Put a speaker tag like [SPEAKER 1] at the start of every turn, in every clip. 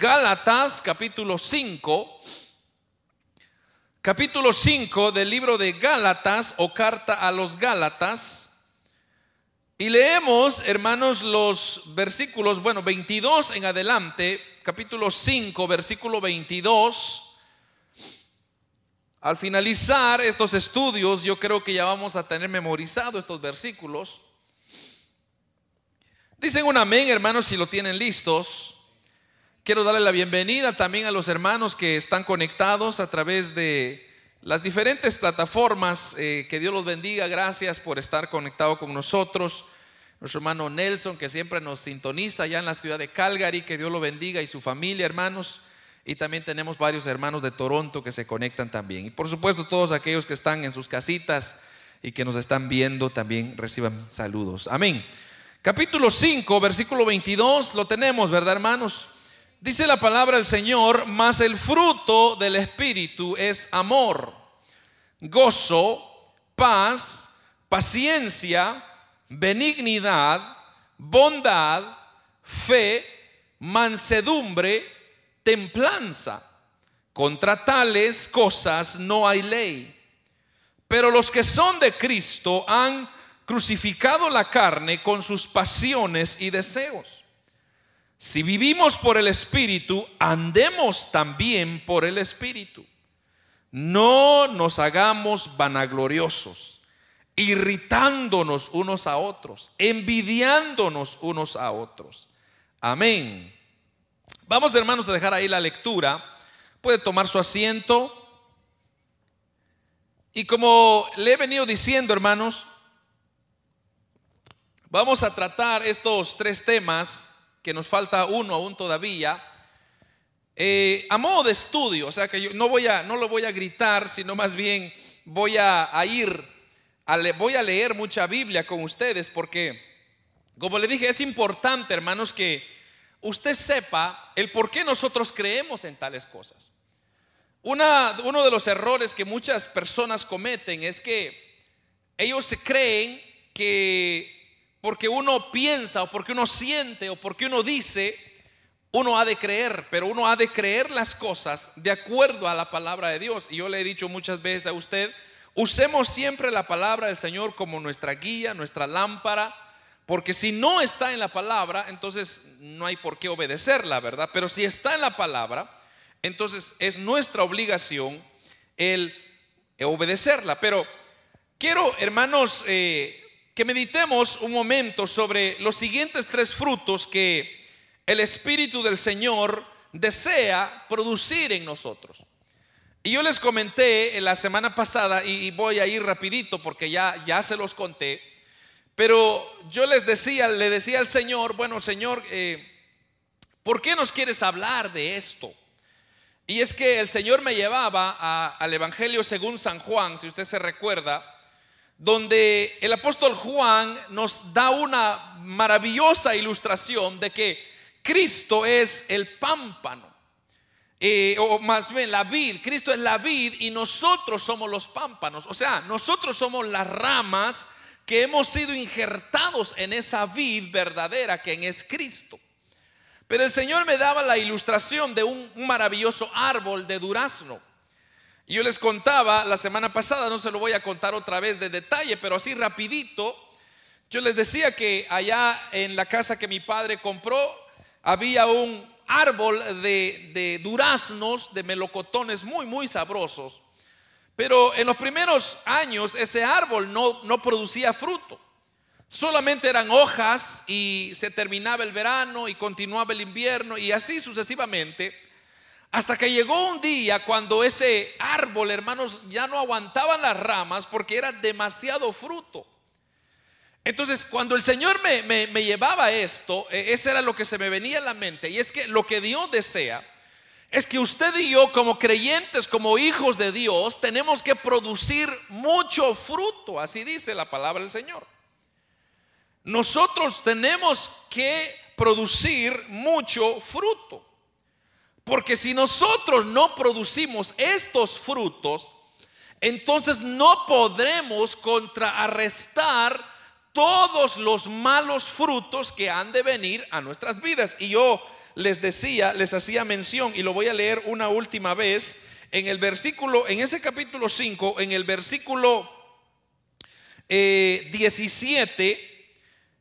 [SPEAKER 1] Gálatas capítulo 5, capítulo 5 del libro de Gálatas o carta a los Gálatas. Y leemos, hermanos, los versículos, bueno, 22 en adelante, capítulo 5, versículo 22. Al finalizar estos estudios, yo creo que ya vamos a tener memorizado estos versículos. Dicen un amén, hermanos, si lo tienen listos. Quiero darle la bienvenida también a los hermanos que están conectados a través de las diferentes plataformas. Eh, que Dios los bendiga. Gracias por estar conectado con nosotros. Nuestro hermano Nelson, que siempre nos sintoniza allá en la ciudad de Calgary. Que Dios lo bendiga y su familia, hermanos. Y también tenemos varios hermanos de Toronto que se conectan también. Y por supuesto todos aquellos que están en sus casitas y que nos están viendo también reciban saludos. Amén. Capítulo 5, versículo 22, lo tenemos, ¿verdad, hermanos? Dice la palabra del Señor, mas el fruto del Espíritu es amor, gozo, paz, paciencia, benignidad, bondad, fe, mansedumbre, templanza. Contra tales cosas no hay ley. Pero los que son de Cristo han crucificado la carne con sus pasiones y deseos. Si vivimos por el Espíritu, andemos también por el Espíritu. No nos hagamos vanagloriosos, irritándonos unos a otros, envidiándonos unos a otros. Amén. Vamos hermanos a dejar ahí la lectura. Puede tomar su asiento. Y como le he venido diciendo, hermanos, vamos a tratar estos tres temas que nos falta uno aún todavía. Eh, a modo de estudio, o sea que yo no voy a, no lo voy a gritar, sino más bien voy a, ir, a voy a leer mucha Biblia con ustedes, porque, como le dije, es importante, hermanos, que usted sepa el por qué nosotros creemos en tales cosas. Una, uno de los errores que muchas personas cometen es que ellos se creen que porque uno piensa o porque uno siente o porque uno dice, uno ha de creer, pero uno ha de creer las cosas de acuerdo a la palabra de Dios. Y yo le he dicho muchas veces a usted, usemos siempre la palabra del Señor como nuestra guía, nuestra lámpara, porque si no está en la palabra, entonces no hay por qué obedecerla, ¿verdad? Pero si está en la palabra, entonces es nuestra obligación el obedecerla. Pero quiero, hermanos, eh, que meditemos un momento sobre los siguientes tres frutos que el Espíritu del Señor desea producir en nosotros. Y yo les comenté en la semana pasada, y, voy a ir rapidito porque ya, ya se los conté, pero yo les decía, le decía al Señor, bueno Señor, eh, ¿por qué nos quieres hablar de esto? Y es que el Señor me llevaba al Evangelio según San Juan, si usted se recuerda, donde el apóstol Juan nos da una maravillosa ilustración de que Cristo es el pámpano, eh, o más bien la vid, Cristo es la vid y nosotros somos los pámpanos, o sea, nosotros somos las ramas que hemos sido injertados en esa vid verdadera que es Cristo. Pero el Señor me daba la ilustración de un maravilloso árbol de durazno. Yo les contaba la semana pasada, no se lo voy a contar otra vez de detalle, pero así rapidito, yo les decía que allá en la casa que mi padre compró había un árbol de, duraznos, de melocotones muy, muy sabrosos. Pero en los primeros años ese árbol no producía fruto. Solamente eran hojas y se terminaba el verano y continuaba el invierno y así sucesivamente. Hasta que llegó un día cuando ese árbol, hermanos, ya no aguantaban las ramas porque era demasiado fruto. Entonces, cuando el Señor me, llevaba esto, e, ese era lo que se me venía a la mente. Y es que lo que Dios desea es que usted y yo, como creyentes, como hijos de Dios, tenemos que producir mucho fruto. Así dice la palabra del Señor. Nosotros tenemos que producir mucho fruto. Porque si nosotros no producimos estos frutos, entonces no podremos contrarrestar todos los malos frutos que han de venir a nuestras vidas. Y yo les decía, les hacía mención, y lo voy a leer una última vez, en el versículo, en ese capítulo 5, en el versículo 17, eh,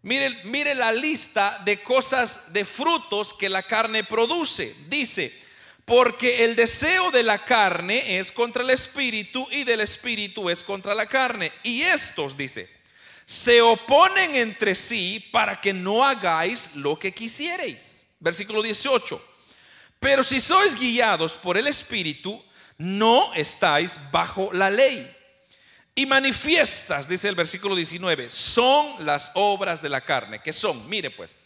[SPEAKER 1] mire, mire la lista de cosas, de frutos que la carne produce. Dice, porque el deseo de la carne es contra el espíritu y del espíritu es contra la carne. Y estos, dice, se oponen entre sí para que no hagáis lo que quisierais. Versículo 18. Pero si sois guiados por el espíritu, no estáis bajo la ley. Y manifiestas, dice el versículo 19, son las obras de la carne, que son, mire pues,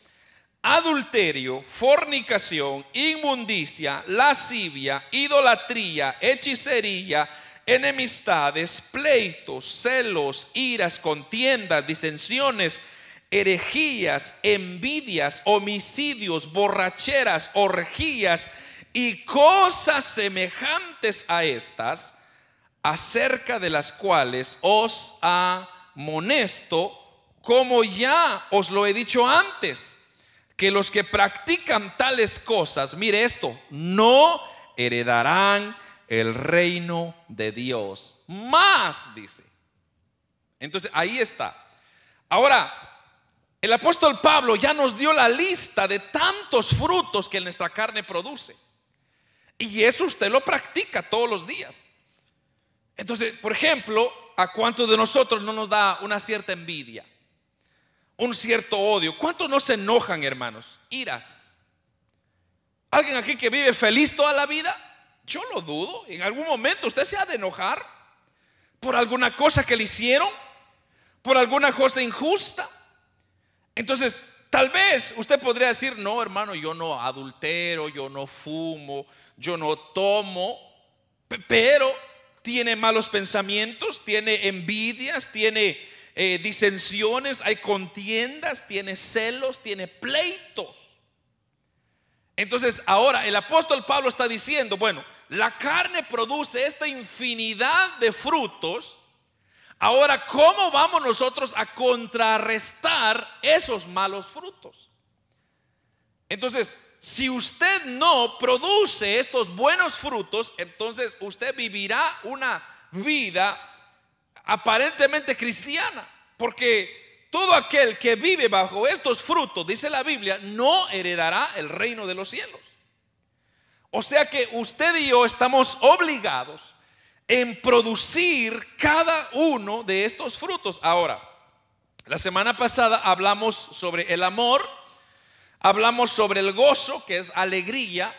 [SPEAKER 1] adulterio, fornicación, inmundicia, lascivia, idolatría, hechicería, enemistades, pleitos, celos, iras, contiendas, disensiones, herejías, envidias, homicidios, borracheras, orgías y cosas semejantes a estas, acerca de las cuales os amonesto, como ya os lo he dicho antes, que los que practican tales cosas, mire esto, no heredarán el reino de Dios. Más, dice. Entonces, ahí está. Ahora, el apóstol Pablo ya nos dio la lista de tantos frutos que nuestra carne produce. Y eso usted lo practica todos los días. Entonces, por ejemplo, ¿a cuántos de nosotros no nos da una cierta envidia? Un cierto odio. ¿Cuántos no se enojan, hermanos? Iras. ¿Alguien aquí que vive feliz toda la vida? Yo lo dudo. En algún momento usted se ha de enojar por alguna cosa que le hicieron, por alguna cosa injusta. Entonces, tal vez usted podría decir, no, hermano, yo no adultero, yo no fumo, yo no tomo, pero tiene malos pensamientos, tiene envidias, tiene eh, disensiones, hay contiendas, tiene celos, tiene pleitos. Entonces ahora el apóstol Pablo está diciendo, bueno, la carne produce esta infinidad de frutos. Ahora, ¿cómo vamos nosotros a contrarrestar esos malos frutos? Entonces, si usted no produce estos buenos frutos, entonces usted vivirá una vida aparentemente cristiana, porque todo aquel que vive bajo estos frutos, dice la Biblia, no heredará el reino de los cielos. O sea que usted y yo estamos obligados en producir cada uno de estos frutos. Ahora, la semana pasada hablamos sobre el amor, Hablamos sobre el gozo, que es alegría.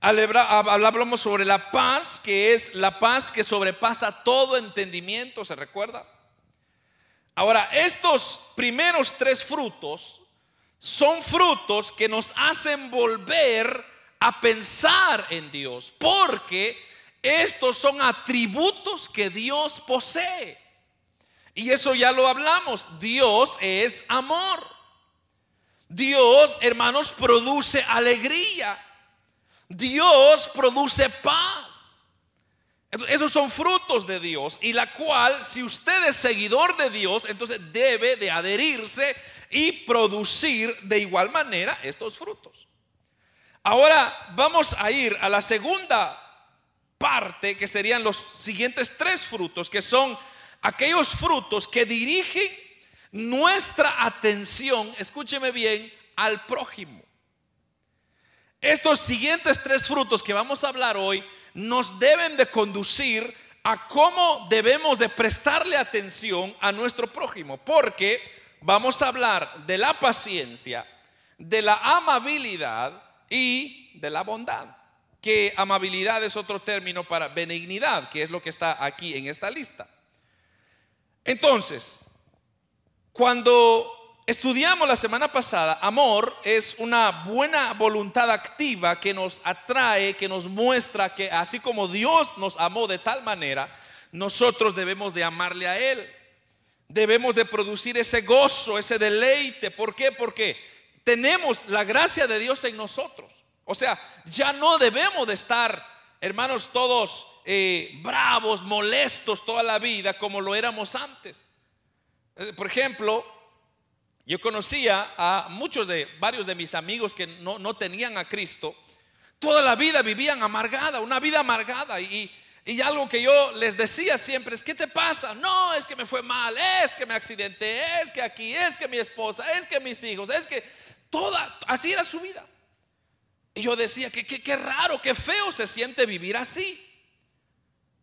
[SPEAKER 1] Hablamos sobre la paz, que es la paz que sobrepasa todo entendimiento, ¿se recuerda? Ahora, estos primeros tres frutos son frutos que nos hacen volver a pensar en Dios, porque estos son atributos que Dios posee. Y eso ya lo hablamos, Dios es amor. Dios, hermanos, produce alegría. Dios produce paz. Esos son frutos de Dios y la cual, si usted es seguidor de Dios, entonces debe de adherirse y producir de igual manera estos frutos. Ahora vamos a ir a la segunda parte, que serían los siguientes tres frutos, que son aquellos frutos que dirigen nuestra atención, escúcheme bien, al prójimo. Estos siguientes tres frutos que vamos a hablar hoy nos deben de conducir a cómo debemos de prestarle atención a nuestro prójimo, porque vamos a hablar de la paciencia, de la amabilidad y de la bondad. Que amabilidad es otro término para benignidad, que es lo que está aquí en esta lista. Entonces, cuando estudiamos la semana pasada, amor es una buena voluntad activa que nos atrae, que nos muestra que así como Dios nos amó de tal manera, nosotros debemos de amarle a Él. Debemos de producir ese gozo, ese deleite. ¿Por qué? Porque tenemos la gracia de Dios en nosotros. O sea, ya no debemos de estar, hermanos, todos eh, bravos, molestos toda la vida como lo éramos antes. Eh, por ejemplo, Yo conocía a muchos de varios de mis amigos que no, no tenían a Cristo. Toda la vida vivían amargada, una vida amargada. Y, y algo que yo les decía siempre es, ¿qué te pasa? No, es que me fue mal, es que me accidenté, es que aquí, es que mi esposa, es que mis hijos, es que toda, así era su vida. Y yo decía que qué raro, qué feo se siente vivir así.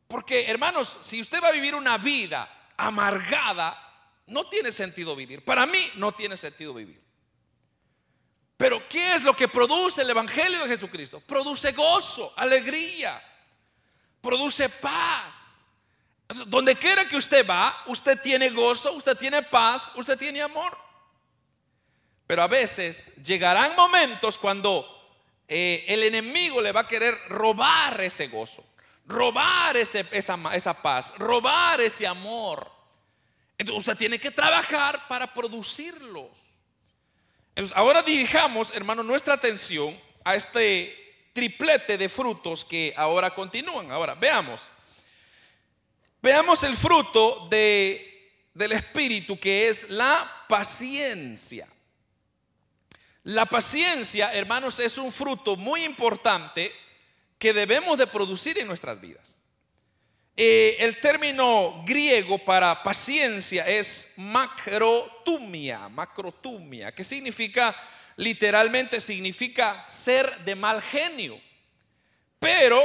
[SPEAKER 1] Porque hermanos, si usted va a vivir una vida amargada, no tiene sentido vivir. Para mí no tiene sentido vivir. Pero ¿qué es lo que produce el Evangelio de Jesucristo? Produce gozo, alegría, produce paz. Donde quiera que usted va, usted tiene gozo, usted tiene paz, usted tiene amor. Pero a veces llegarán momentos cuando eh, el enemigo le va a querer robar ese gozo, robar esa paz, robar ese amor. Entonces usted tiene que trabajar para producirlos. Entonces ahora dirijamos, hermano, nuestra atención a este triplete de frutos que ahora continúan. Ahora, veamos. Veamos el fruto de, del Espíritu que es la paciencia. La paciencia, hermanos, es un fruto muy importante que debemos de producir en nuestras vidas. Eh, el término griego para paciencia es macrotumia, macrotumia, que significa, literalmente significa ser de mal genio. Pero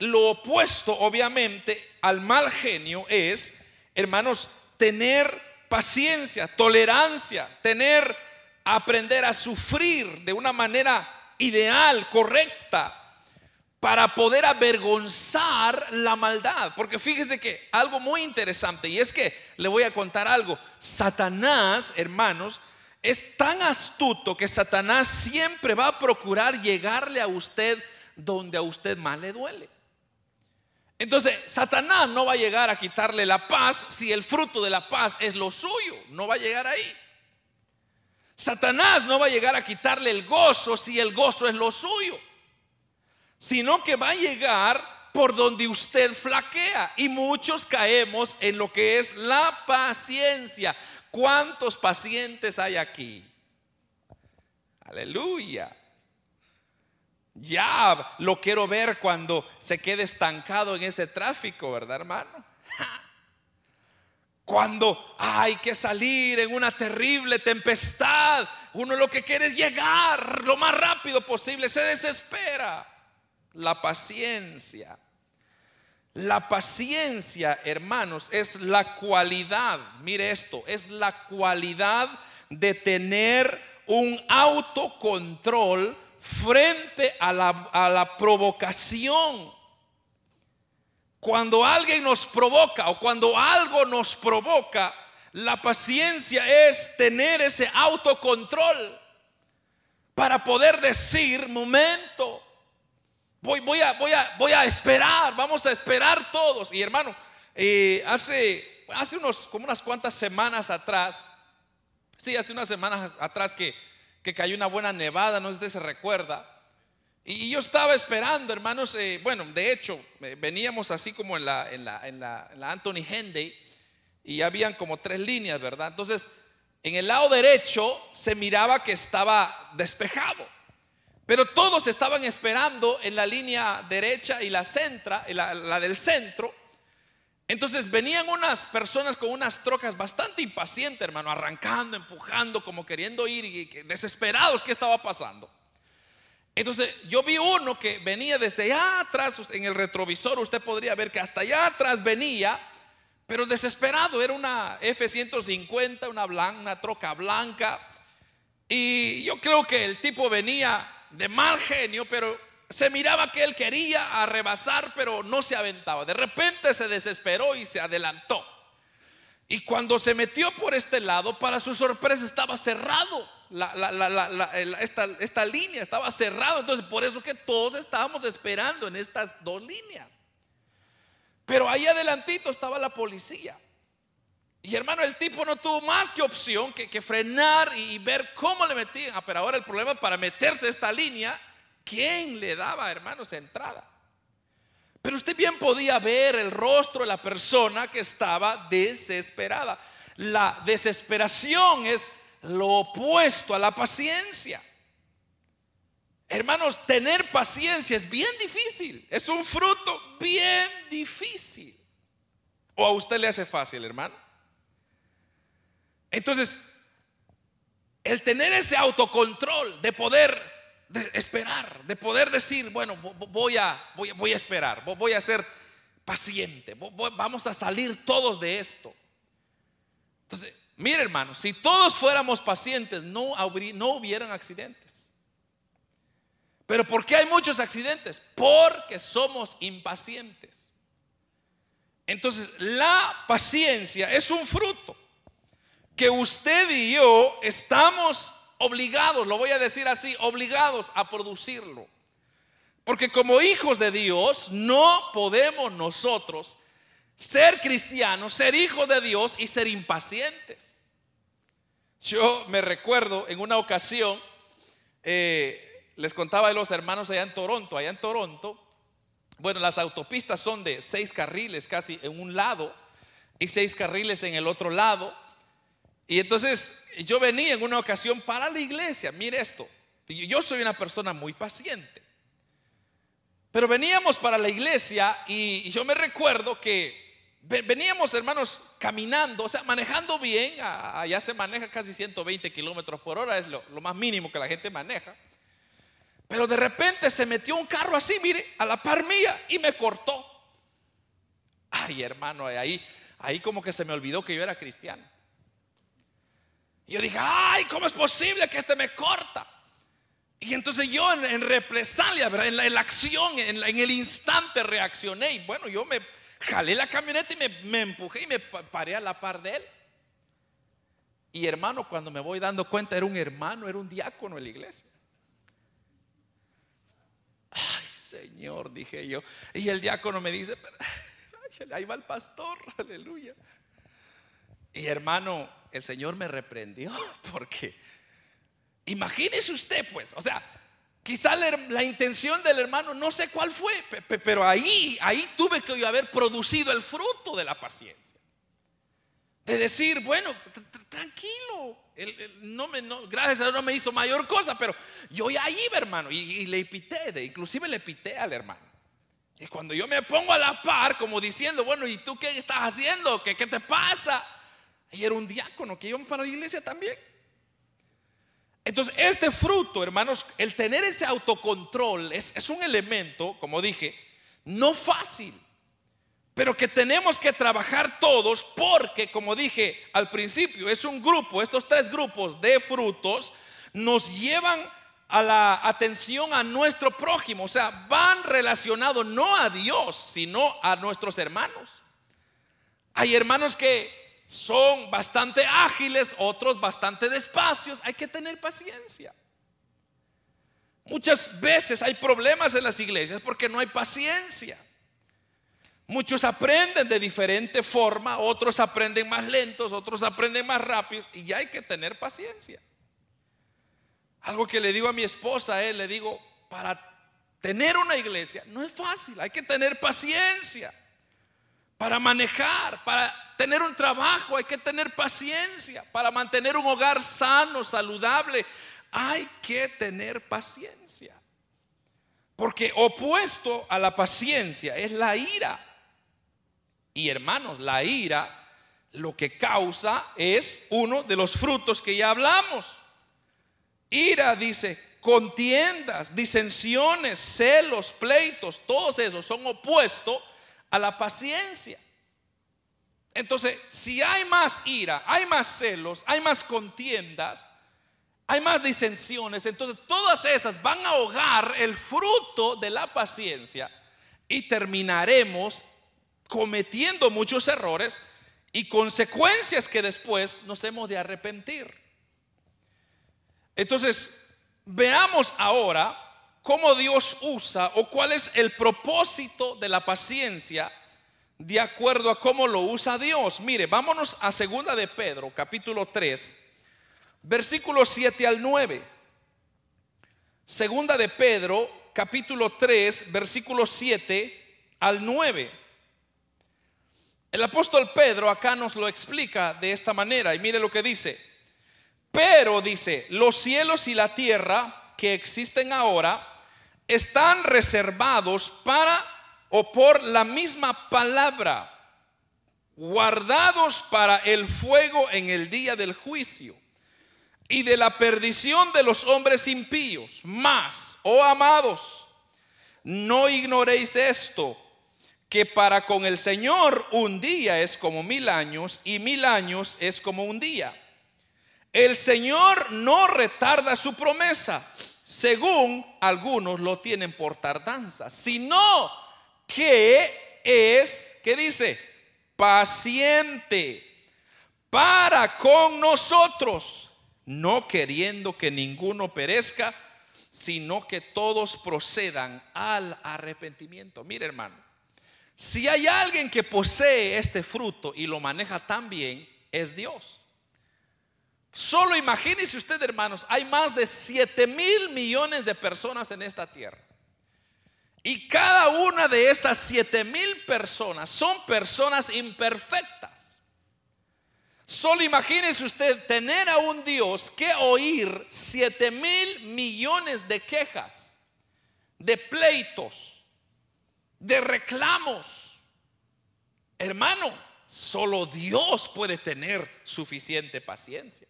[SPEAKER 1] lo opuesto, obviamente, al mal genio es, hermanos, tener paciencia, tolerancia, tener aprender a sufrir de una manera ideal, correcta, para poder avergonzar la maldad. Porque fíjese que algo muy interesante, y es que le voy a contar algo, Satanás, hermanos, es tan astuto que Satanás siempre va a procurar llegarle a usted donde a usted más le duele. Entonces, Satanás no va a llegar a quitarle la paz si el fruto de la paz es lo suyo, no va a llegar ahí. Satanás no va a llegar a quitarle el gozo si el gozo es lo suyo, sino que va a llegar por donde usted flaquea. Y muchos caemos en lo que es la paciencia. ¿Cuántos pacientes hay aquí? Aleluya. Ya lo quiero ver cuando se quede estancado en ese tráfico, ¿verdad, hermano? Cuando hay que salir en una terrible tempestad, uno lo que quiere es llegar lo más rápido posible, se desespera. La paciencia. La paciencia, hermanos, es la cualidad, mire esto, es la cualidad de tener un autocontrol frente a la, a la provocación cuando alguien nos provoca o cuando algo nos provoca, la paciencia es tener ese autocontrol para poder decir, momento, voy, voy, a, voy, a, voy a esperar, vamos a esperar todos. Y hermano, eh, hace, hace unos, como unas cuantas semanas atrás, sí, hace unas semanas atrás que, que cayó una buena nevada, no sé si se recuerda. Y yo estaba esperando, hermanos, eh, bueno, de hecho, eh, veníamos así como en la, en la, en la, Anthony Henday y habían como tres líneas, ¿verdad? Entonces, en el lado derecho se miraba que estaba despejado, pero todos estaban esperando en la línea derecha y la centra, la, la del centro. Entonces venían unas personas con unas trocas bastante impacientes, hermano, arrancando, empujando, como queriendo ir y desesperados, ¿qué estaba pasando? Entonces yo vi uno que venía desde allá atrás, en el retrovisor usted podría ver que hasta allá atrás venía, pero desesperado, era una F-150, una, una troca blanca. Y yo creo que el tipo venía de mal genio, pero se miraba que él quería rebasar, pero no se aventaba. De repente se desesperó y se adelantó. Y cuando se metió por este lado, para su sorpresa estaba cerrado esta, esta línea, estaba cerrado. Entonces, por eso que todos estábamos esperando en estas dos líneas. Pero ahí adelantito estaba la policía. Y hermano, el tipo no tuvo más que opción que, frenar y, ver cómo le metían. Ah, pero ahora el problema para meterse esta línea, ¿quién le daba, hermanos, entrada? Pero usted bien podía ver el rostro de la persona que estaba desesperada. La desesperación es lo opuesto a la paciencia. Hermanos, tener paciencia es bien difícil. Es un fruto bien difícil. ¿O a usted le hace fácil, hermano? Entonces, el tener ese autocontrol de poder esperar, de poder decir, bueno, voy a, voy, voy a esperar, voy a ser paciente, vamos a salir todos de esto. Entonces, mire hermano, si todos fuéramos pacientes, no, no hubieran accidentes. Pero ¿por qué hay muchos accidentes? Porque somos impacientes. Entonces, la paciencia es un fruto que usted y yo estamos obligados, lo voy a decir así, obligados a producirlo. Porque como hijos de Dios no podemos nosotros ser cristianos, ser hijos de Dios y ser impacientes. Yo me recuerdo en una ocasión, eh, les contaba de los hermanos allá en Toronto, allá en Toronto, bueno, las autopistas son de seis carriles casi en un lado y seis carriles en el otro lado. Y entonces yo venía en una ocasión para la iglesia, mire esto, yo soy una persona muy paciente, pero veníamos para la iglesia y yo me recuerdo que veníamos hermanos caminando, o sea, manejando bien, allá se maneja casi 120 kilómetros por hora, es lo, lo más mínimo que la gente maneja. Pero de repente se metió un carro así, mire, a la par mía y me cortó. Ay, hermano, ahí, ahí como que se me olvidó que yo era cristiano. Y yo dije, ay, ¿cómo es posible que este me corta? Y entonces yo en, represalia, En, la, acción, en, el instante reaccioné. Y bueno, yo me jalé la camioneta y me, me empujé y me paré a la par de él. Y hermano, cuando me voy dando cuenta, era un hermano, era un diácono en la iglesia. Ay, Señor, dije yo. Y el diácono me dice, ahí va el pastor, aleluya. Y hermano, el Señor me reprendió porque imagínese usted pues, o sea, quizá la, intención del hermano no sé cuál fue, pero ahí, ahí tuve que haber producido el fruto de la paciencia. De decir, bueno, tranquilo, no me, gracias a Dios no me hizo mayor cosa, pero yo ya iba, hermano, y, le pité, inclusive le pité al hermano. Y cuando yo me pongo a la par, como diciendo, bueno, ¿y tú qué estás haciendo? ¿Qué, qué te pasa? Y era un diácono que iba para la iglesia también. Entonces, este fruto, hermanos, el tener ese autocontrol es un elemento, como dije, no fácil, pero que tenemos que trabajar todos porque, como dije al principio, es un grupo, estos tres grupos de frutos nos llevan a la atención a nuestro prójimo, o sea, van relacionados no a Dios, sino a nuestros hermanos. Hay hermanos que son bastante ágiles, otros bastante despacios. Hay que tener paciencia. Muchas veces hay problemas en las iglesias porque no hay paciencia. Muchos aprenden de diferente forma, otros aprenden más lentos, otros aprenden más rápidos y hay que tener paciencia. Algo que le digo a mi esposa, eh, le digo, para tener una iglesia no es fácil, hay que tener paciencia. Para manejar, para tener un trabajo, hay que tener paciencia. Para mantener un hogar sano, saludable, hay que tener paciencia. Porque opuesto a la paciencia es la ira. Y hermanos, la ira lo que causa es uno de los frutos que ya hablamos. Ira dice, contiendas, disensiones, celos, pleitos, todos esos son opuestos a la paciencia. Entonces, si hay más ira, hay más celos, hay más contiendas, hay más disensiones, entonces todas esas van a ahogar el fruto de la paciencia y terminaremos cometiendo muchos errores y consecuencias que después nos hemos de arrepentir. Entonces, veamos ahora cómo Dios usa o cuál es el propósito de la paciencia de acuerdo a cómo lo usa Dios. Mire, vámonos a segunda de Pedro, capítulo 3, versículos 7 al 9. Segunda de Pedro, capítulo 3, versículos 7 al 9. El apóstol Pedro acá nos lo explica de esta manera y mire lo que dice. Pero dice, los cielos y la tierra que existen ahora están reservados para o por la misma palabra, guardados para el fuego en el día del juicio y de la perdición de los hombres impíos. Más, oh amados, no ignoréis esto, que para con el Señor un día es como mil años y mil años es como un día. El Señor no retarda su promesa, según algunos lo tienen por tardanza, sino que es, ¿qué dice? Paciente para con nosotros, no queriendo que ninguno perezca, sino que todos procedan al arrepentimiento. Mire hermano, si hay alguien que posee este fruto y lo maneja tan bien, es Dios. Solo imagínese usted, hermanos, hay más de 7 mil millones de personas en esta tierra. Y cada una de esas 7 mil personas son personas imperfectas. Solo imagínese usted tener a un Dios que oír 7 mil millones de quejas, de pleitos, de reclamos. Hermano, solo Dios puede tener suficiente paciencia.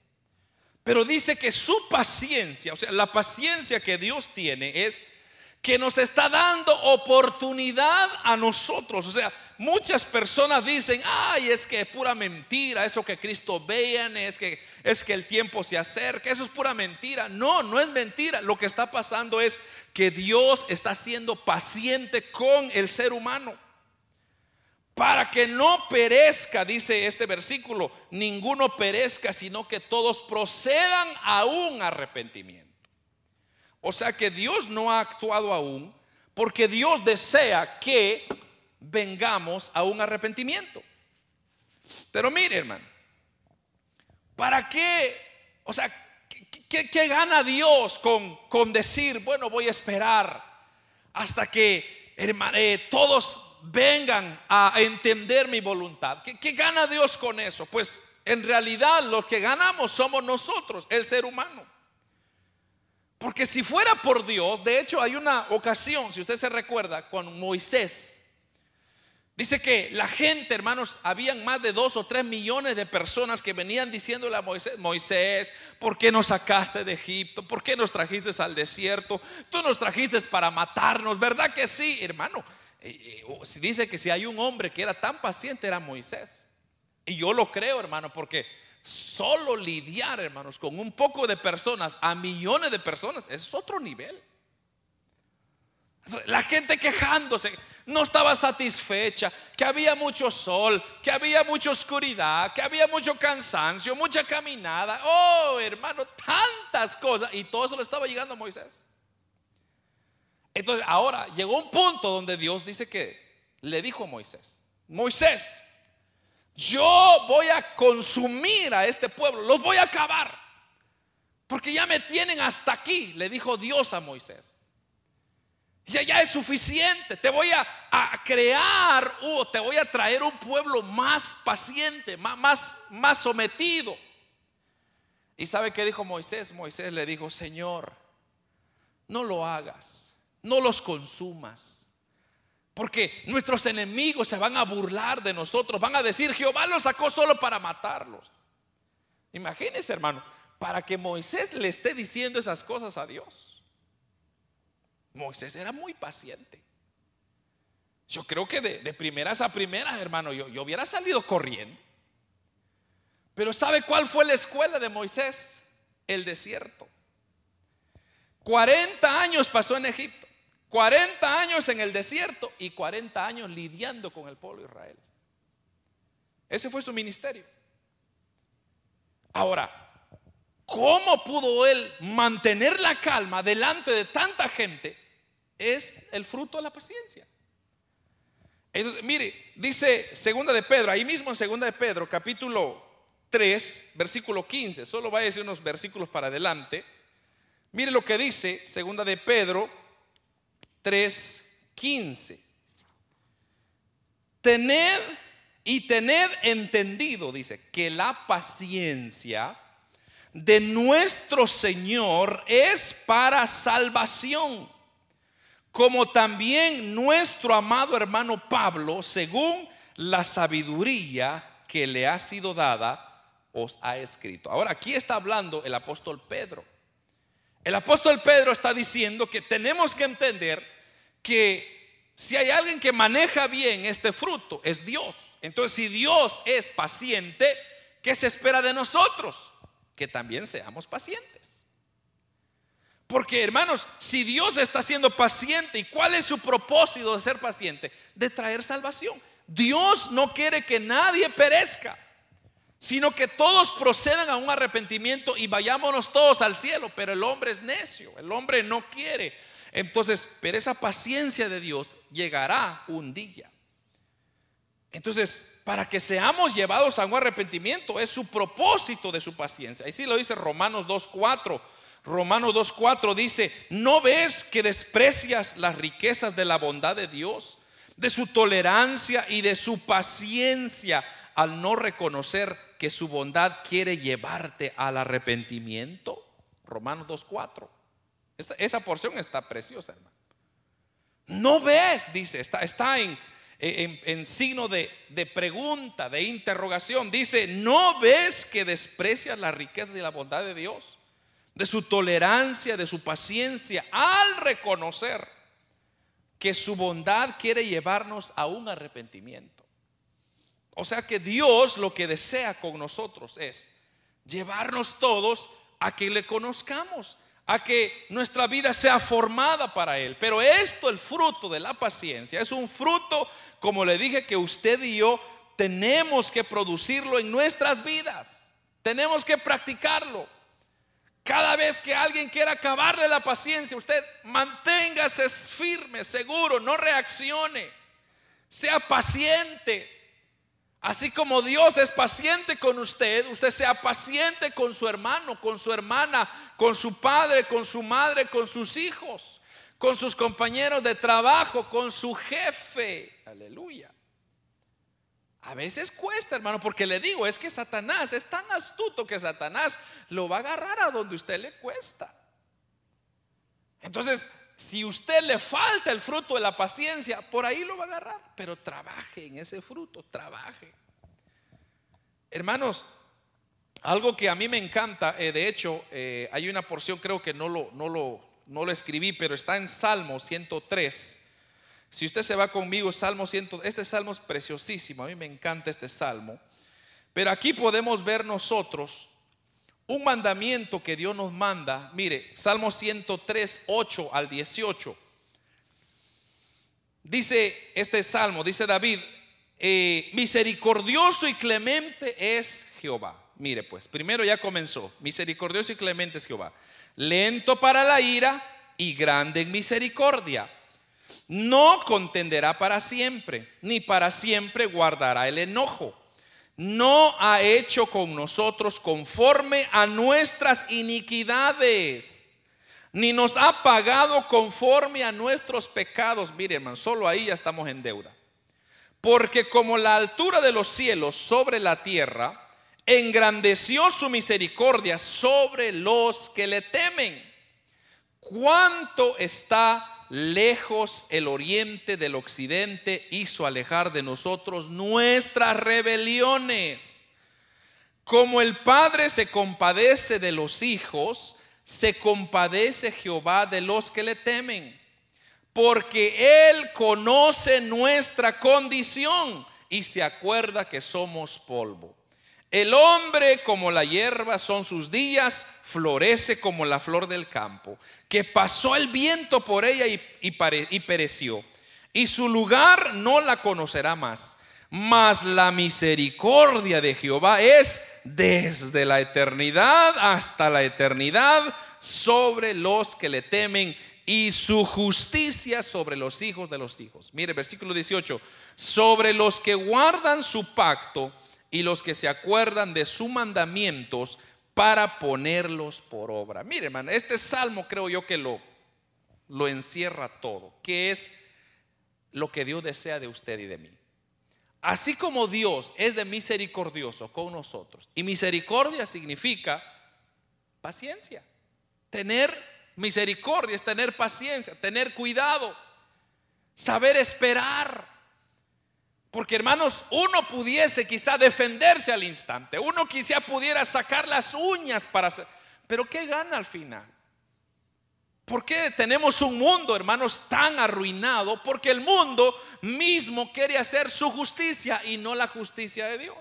[SPEAKER 1] Pero dice que su paciencia, o sea, la paciencia que Dios tiene es que nos está dando oportunidad a nosotros. O sea, muchas personas dicen, ay, es que es pura mentira, eso que Cristo vean, es que, es que el tiempo se acerca, eso es pura mentira. No, no es mentira. Lo que está pasando es que Dios está siendo paciente con el ser humano para que no perezca, dice este versículo, ninguno perezca, sino que todos procedan a un arrepentimiento. O sea que Dios no ha actuado aún, porque Dios desea que vengamos a un arrepentimiento. Pero mire, hermano, ¿para qué? O sea, ¿qué, gana Dios con, con, decir, bueno, voy a esperar hasta que hermano, eh, todos vengan a entender mi voluntad. ¿Qué, gana Dios con eso? Pues en realidad lo que ganamos somos nosotros, el ser humano. Porque si fuera por Dios, de hecho hay una ocasión, si usted se recuerda, con Moisés. Dice que la gente, hermanos, habían más de dos o tres millones de personas que venían diciéndole a Moisés, Moisés, ¿por qué nos sacaste de Egipto? ¿Por qué nos trajiste al desierto? Tú nos trajiste para matarnos, ¿verdad que sí, hermano? dice que si hay un hombre que era tan paciente era Moisés. Y yo lo creo, hermano, porque solo lidiar, hermanos, con un poco de personas a millones de personas es otro nivel. La gente quejándose, no estaba satisfecha, que había mucho sol, que había mucha oscuridad, que había mucho cansancio, mucha caminada. Oh, hermano, tantas cosas. Y todo eso le estaba llegando a Moisés. Entonces ahora llegó un punto donde Dios dice que le dijo a Moisés, Moisés, yo voy a consumir a este pueblo, los voy a acabar, porque ya me tienen hasta aquí, le dijo Dios a Moisés. Ya, ya es suficiente, te voy a, crear o te voy a traer un pueblo más paciente, más, más, más sometido. ¿Y sabe qué dijo Moisés? Moisés le dijo, Señor, no lo hagas no los consumas. Porque nuestros enemigos se van a burlar de nosotros, van a decir, Jehová los sacó solo para matarlos. Imagínense, hermano, para que Moisés le esté diciendo esas cosas a Dios. Moisés era muy paciente. Yo creo que de, primeras a primeras, hermano, yo, yo hubiera salido corriendo. Pero ¿sabe cuál fue la escuela de Moisés? El desierto. 40 años pasó en Egipto. 40 años en el desierto y 40 años lidiando con el pueblo de Israel. Ese fue su ministerio. Ahora, ¿cómo pudo él mantener la calma delante de tanta gente? Es el fruto de la paciencia. mire, dice segunda de Pedro, ahí mismo en segunda de Pedro, capítulo 3, versículo 15, solo va a decir unos versículos para adelante. Mire lo que dice segunda de Pedro 3:15. Tened y tened entendido, dice, que la paciencia de nuestro Señor es para salvación, como también nuestro amado hermano Pablo, según la sabiduría que le ha sido dada, os ha escrito. Ahora, aquí está hablando el apóstol Pedro. El apóstol Pedro está diciendo que tenemos que entender que si hay alguien que maneja bien este fruto, es Dios. Entonces, si Dios es paciente, ¿qué se espera de nosotros? que también seamos pacientes. Porque hermanos, si Dios está siendo paciente, ¿y cuál es su propósito de ser paciente? De traer salvación. Dios no quiere que nadie perezca, sino que todos procedan a un arrepentimiento y vayámonos todos al cielo. Pero el hombre es necio, el hombre no quiere. Entonces, pero esa paciencia de Dios llegará un día. Entonces, para que seamos llevados a un arrepentimiento. Es su propósito de su paciencia. Ahí sí lo dice Romanos 2.4. Romanos 2.4 dice, ¿no ves que desprecias las riquezas de la bondad de Dios, de su tolerancia y de su paciencia al no reconocer que su bondad quiere llevarte al arrepentimiento? Romanos 2.4. Esa porción está preciosa, hermano. No ves, dice, está, está en, en, signo de, de, pregunta, de interrogación. Dice, ¿no ves que desprecias la riqueza y la bondad de Dios? De su tolerancia, de su paciencia, al reconocer que su bondad quiere llevarnos a un arrepentimiento. O sea que Dios lo que desea con nosotros es llevarnos todos a que le conozcamos, a que nuestra vida sea formada para Él. Pero esto, el fruto de la paciencia, es un fruto, como le dije, que usted y yo tenemos que producirlo en nuestras vidas. Tenemos que practicarlo. Cada vez que alguien quiera acabarle la paciencia, usted manténgase firme, seguro, no reaccione. Sea paciente. Así como Dios es paciente con usted, usted sea paciente con su hermano, con su hermana, con su padre, con su madre, con sus hijos, con sus compañeros de trabajo, con su jefe. Aleluya. A veces cuesta, hermano, porque le digo, es que Satanás es tan astuto que Satanás lo va a agarrar a donde usted le cuesta. Entonces, si usted le falta el fruto de la paciencia, por ahí lo va a agarrar. Pero trabaje en ese fruto, trabaje. Hermanos, algo que a mí me encanta, eh, de hecho, eh, hay una porción, creo que no lo, no, lo, no lo escribí, pero está en Salmo 103. Si usted se va conmigo, Salmo 100, este salmo es preciosísimo, a mí me encanta este salmo. Pero aquí podemos ver nosotros un mandamiento que Dios nos manda. Mire, Salmo 103, 8 al 18. Dice este salmo, dice David, eh, misericordioso y clemente es Jehová. Mire pues, primero ya comenzó, misericordioso y clemente es Jehová. Lento para la ira y grande en misericordia. No contenderá para siempre, ni para siempre guardará el enojo no ha hecho con nosotros conforme a nuestras iniquidades, ni nos ha pagado conforme a nuestros pecados. Mire, hermano, solo ahí ya estamos en deuda. Porque como la altura de los cielos sobre la tierra, engrandeció su misericordia sobre los que le temen. ¿Cuánto está lejos el oriente del occidente hizo alejar de nosotros nuestras rebeliones. Como el Padre se compadece de los hijos, se compadece Jehová de los que le temen, porque Él conoce nuestra condición y se acuerda que somos polvo. El hombre como la hierba son sus días, florece como la flor del campo, que pasó el viento por ella y, pereció, y su lugar no la conocerá más. Mas la misericordia de Jehová es desde la eternidad hasta la eternidad sobre los que le temen y su justicia sobre los hijos de los hijos. Mire, versículo 18, sobre los que guardan su pacto y los que se acuerdan de sus mandamientos para ponerlos por obra. Mire, hermano, este salmo creo yo que lo, lo encierra todo, que es lo que Dios desea de usted y de mí. Así como Dios es de misericordioso con nosotros, y misericordia significa Paciencia. Tener misericordia es tener paciencia, tener cuidado, saber esperar. Porque hermanos, uno pudiese quizá defenderse al instante, uno quizá pudiera sacar las uñas para hacer, pero ¿qué gana al final? ¿Por qué tenemos un mundo, hermanos, tan arruinado? Porque el mundo mismo quiere hacer su justicia y no la justicia de Dios.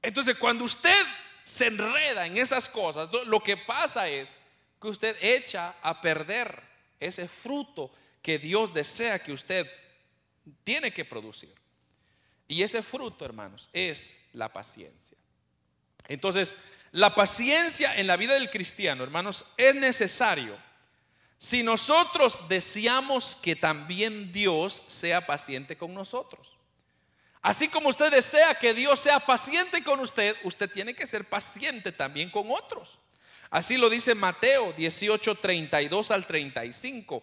[SPEAKER 1] Entonces, cuando usted se enreda en esas cosas, lo que pasa es que usted echa a perder ese fruto que Dios desea que usted tiene que producir. Y ese fruto, hermanos, es la paciencia. Entonces, la paciencia en la vida del cristiano, hermanos, es necesario si nosotros deseamos que también Dios sea paciente con nosotros. Así como usted desea que Dios sea paciente con usted, usted tiene que ser paciente también con otros. Así lo dice Mateo 18, 32 al 35.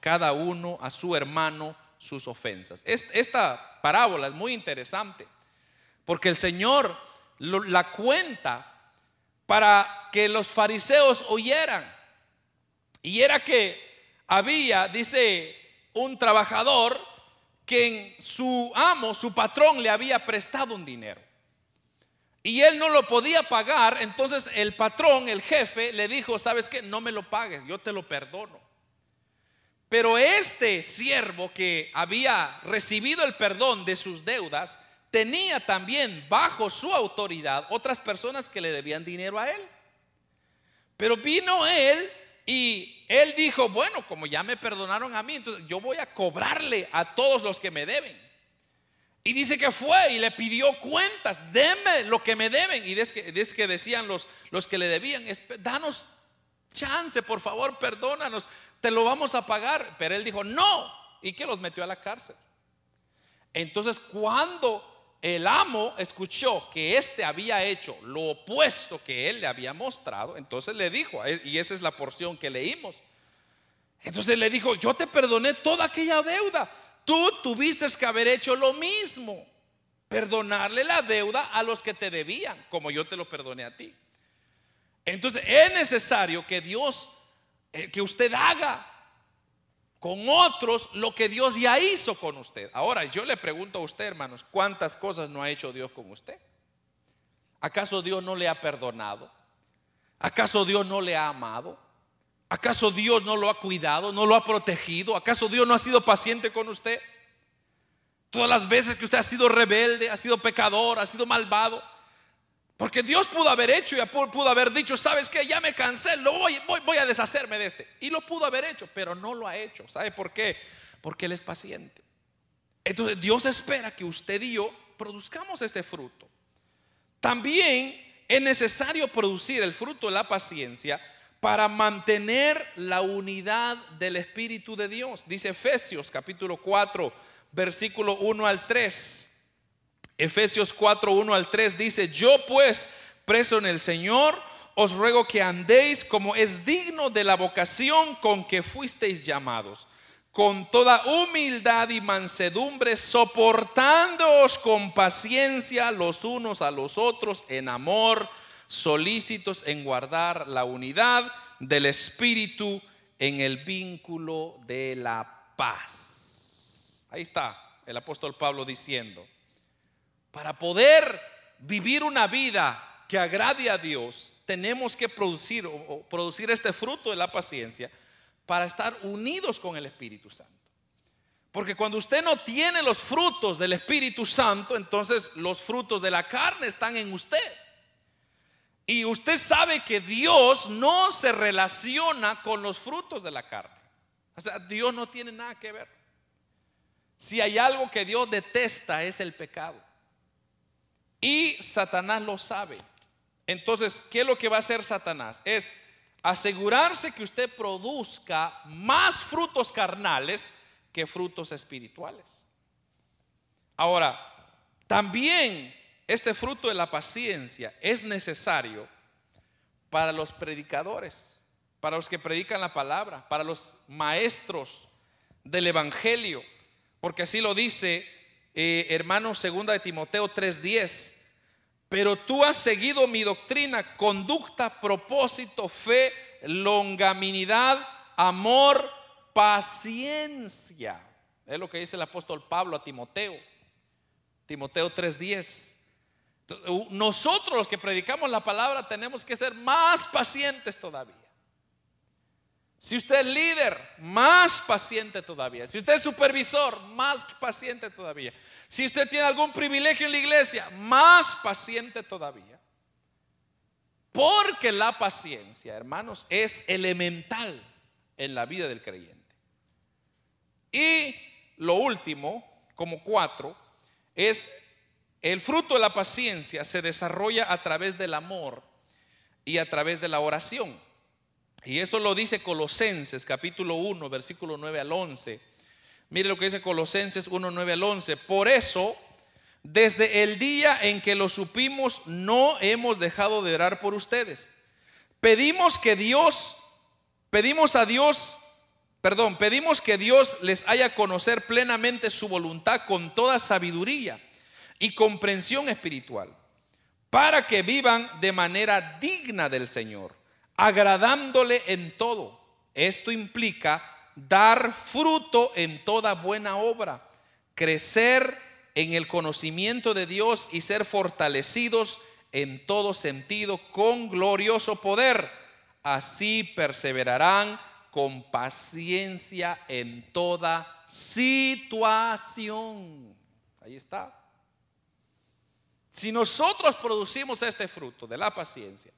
[SPEAKER 1] cada uno a su hermano sus ofensas. Esta parábola es muy interesante porque el Señor la cuenta para que los fariseos oyeran. Y era que había, dice, un trabajador que su amo, su patrón, le había prestado un dinero. Y él no lo podía pagar, entonces el patrón, el jefe, le dijo, ¿sabes qué? No me lo pagues, yo te lo perdono. Pero este siervo que había recibido el perdón de sus deudas, tenía también bajo su autoridad otras personas que le debían dinero a él. Pero vino él y él dijo, bueno, como ya me perdonaron a mí, entonces yo voy a cobrarle a todos los que me deben. Y dice que fue y le pidió cuentas, denme lo que me deben. Y es que, que decían los, los que le debían, danos chance, por favor, perdónanos, te lo vamos a pagar. Pero él dijo, no, y que los metió a la cárcel. Entonces, cuando el amo escuchó que éste había hecho lo opuesto que él le había mostrado, entonces le dijo, y esa es la porción que leímos, entonces le dijo, yo te perdoné toda aquella deuda, tú tuviste que haber hecho lo mismo, perdonarle la deuda a los que te debían, como yo te lo perdoné a ti. Entonces es necesario que Dios, eh, que usted haga con otros lo que Dios ya hizo con usted. Ahora, yo le pregunto a usted, hermanos, ¿cuántas cosas no ha hecho Dios con usted? ¿Acaso Dios no le ha perdonado? ¿Acaso Dios no le ha amado? ¿Acaso Dios no lo ha cuidado, no lo ha protegido? ¿Acaso Dios no ha sido paciente con usted? Todas las veces que usted ha sido rebelde, ha sido pecador, ha sido malvado, porque Dios pudo haber hecho y pudo haber dicho, sabes que ya me cansé, lo voy, voy, a deshacerme de este. Y lo pudo haber hecho, pero no lo ha hecho. ¿Sabe por qué? Porque Él es paciente. Entonces Dios espera que usted y yo produzcamos este fruto. También es necesario producir el fruto de la paciencia para mantener la unidad del Espíritu de Dios. Dice Efesios capítulo 4, versículo 1 al 3. Efesios 4, 1 al 3 dice, yo pues, preso en el Señor, os ruego que andéis como es digno de la vocación con que fuisteis llamados, con toda humildad y mansedumbre, soportándoos con paciencia los unos a los otros en amor, solícitos en guardar la unidad del Espíritu en el vínculo de la paz. Ahí está el apóstol Pablo diciendo, para poder vivir una vida que agrade a Dios, tenemos que producir o producir este fruto de la paciencia para estar unidos con el Espíritu Santo. Porque cuando usted no tiene los frutos del Espíritu Santo, entonces los frutos de la carne están en usted. Y usted sabe que Dios no se relaciona con los frutos de la carne. O sea, Dios no tiene nada que ver. Si hay algo que Dios detesta es el pecado. Y Satanás lo sabe. Entonces, ¿qué es lo que va a hacer Satanás? Es asegurarse que usted produzca más frutos carnales que frutos espirituales. Ahora, también este fruto de la paciencia es necesario para los predicadores, para los que predican la palabra, para los maestros del Evangelio, porque así lo dice eh, hermano segunda de Timoteo 3:10. Pero tú has seguido mi doctrina, conducta, propósito, fe, longaminidad, amor, paciencia. Es lo que dice el apóstol Pablo a Timoteo. Timoteo 3:10. Nosotros los que predicamos la palabra tenemos que ser más pacientes todavía. Si usted es líder, más paciente todavía. Si usted es supervisor, más paciente todavía. Si usted tiene algún privilegio en la iglesia, más paciente todavía. Porque la paciencia, hermanos, es elemental en la vida del creyente. Y lo último, como cuatro, es el fruto de la paciencia se desarrolla a través del amor y a través de la oración. Y eso lo dice Colosenses capítulo 1, versículo 9 al 11. Mire lo que dice Colosenses 1, 9 al 11. Por eso, desde el día en que lo supimos, no hemos dejado de orar por ustedes. Pedimos que Dios, pedimos a Dios, perdón, pedimos que Dios les haya conocer plenamente su voluntad con toda sabiduría y comprensión espiritual, para que vivan de manera digna del Señor agradándole en todo. Esto implica dar fruto en toda buena obra, crecer en el conocimiento de Dios y ser fortalecidos en todo sentido con glorioso poder. Así perseverarán con paciencia en toda situación. Ahí está. Si nosotros producimos este fruto de la paciencia,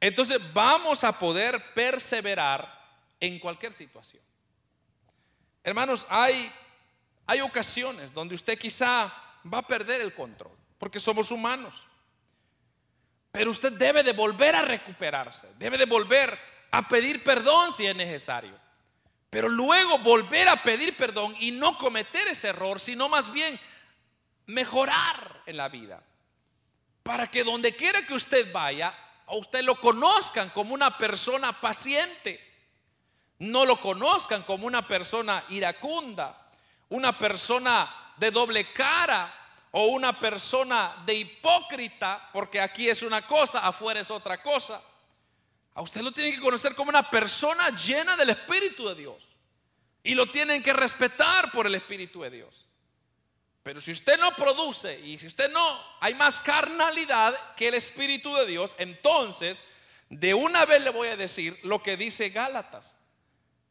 [SPEAKER 1] entonces vamos a poder perseverar en cualquier situación. Hermanos, hay, hay ocasiones donde usted quizá va a perder el control, porque somos humanos. Pero usted debe de volver a recuperarse, debe de volver a pedir perdón si es necesario. Pero luego volver a pedir perdón y no cometer ese error, sino más bien mejorar en la vida. Para que donde quiera que usted vaya, a usted lo conozcan como una persona paciente. No lo conozcan como una persona iracunda, una persona de doble cara o una persona de hipócrita, porque aquí es una cosa, afuera es otra cosa. A usted lo tienen que conocer como una persona llena del Espíritu de Dios. Y lo tienen que respetar por el Espíritu de Dios. Pero si usted no produce y si usted no, hay más carnalidad que el Espíritu de Dios, entonces de una vez le voy a decir lo que dice Gálatas.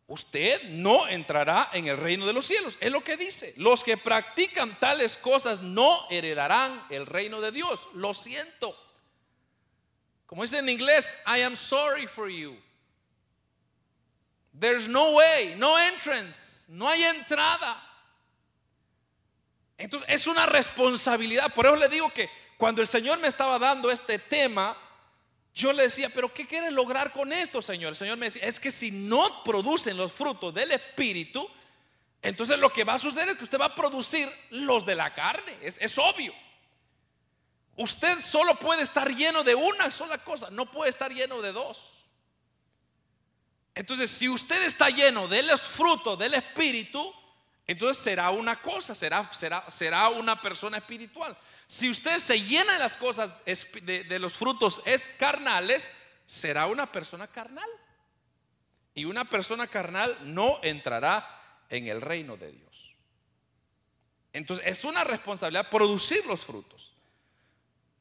[SPEAKER 1] Usted no entrará en el reino de los cielos. Es lo que dice. Los que practican tales cosas no heredarán el reino de Dios. Lo siento. Como dice en inglés, I am sorry for you. There's no way, no entrance, no hay entrada. Entonces es una responsabilidad. Por eso le digo que cuando el Señor me estaba dando este tema, yo le decía, pero ¿qué quiere lograr con esto, Señor? El Señor me decía, es que si no producen los frutos del Espíritu, entonces lo que va a suceder es que usted va a producir los de la carne. Es, es obvio. Usted solo puede estar lleno de una sola cosa, no puede estar lleno de dos. Entonces, si usted está lleno de los frutos del Espíritu, entonces será una cosa, será, será, será una persona espiritual. Si usted se llena de las cosas, de, los frutos es carnales, será una persona carnal. Y una persona carnal no entrará en el reino de Dios. Entonces es una responsabilidad producir los frutos.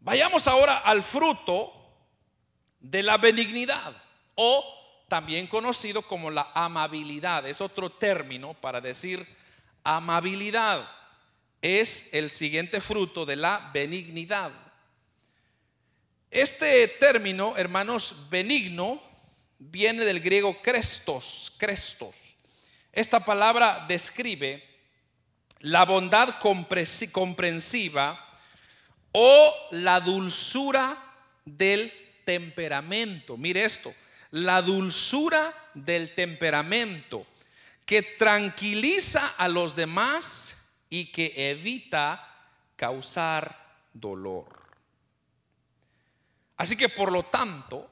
[SPEAKER 1] Vayamos ahora al fruto de la benignidad o también conocido como la amabilidad. Es otro término para decir amabilidad es el siguiente fruto de la benignidad. Este término, hermanos, benigno, viene del griego crestos, crestos. Esta palabra describe la bondad comprensiva o la dulzura del temperamento. Mire esto, la dulzura del temperamento, que tranquiliza a los demás y que evita causar dolor. Así que por lo tanto,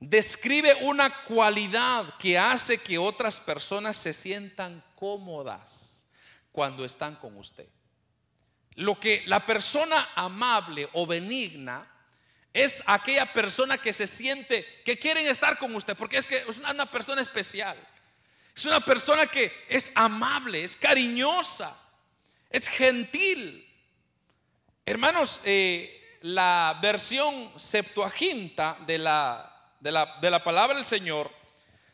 [SPEAKER 1] describe una cualidad que hace que otras personas se sientan cómodas cuando están con usted. Lo que la persona amable o benigna es aquella persona que se siente que quieren estar con usted, porque es que es una persona especial. Es una persona que es amable, es cariñosa, es gentil. Hermanos, eh, la versión septuaginta de la, de, la, de la palabra del Señor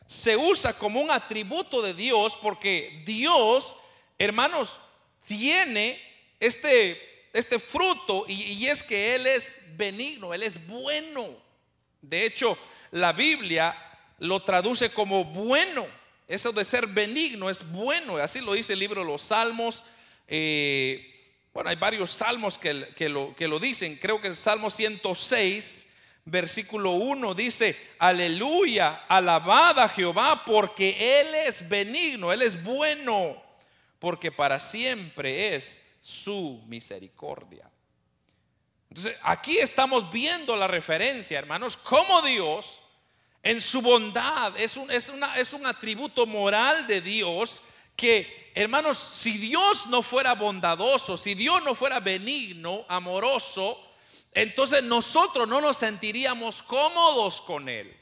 [SPEAKER 1] se usa como un atributo de Dios porque Dios, hermanos, tiene este, este fruto y, es que Él es benigno, Él es bueno. De hecho, la Biblia lo traduce como bueno. Eso de ser benigno es bueno. Así lo dice el libro de los Salmos. Eh, bueno, hay varios salmos que, que, lo, que lo dicen. Creo que el Salmo 106, versículo 1 dice, aleluya, alabada Jehová porque Él es benigno, Él es bueno, porque para siempre es su misericordia. Entonces, aquí estamos viendo la referencia, hermanos, como Dios, en su bondad, es un, es, una, es un atributo moral de Dios que, hermanos, si Dios no fuera bondadoso, si Dios no fuera benigno, amoroso, entonces nosotros no nos sentiríamos cómodos con Él.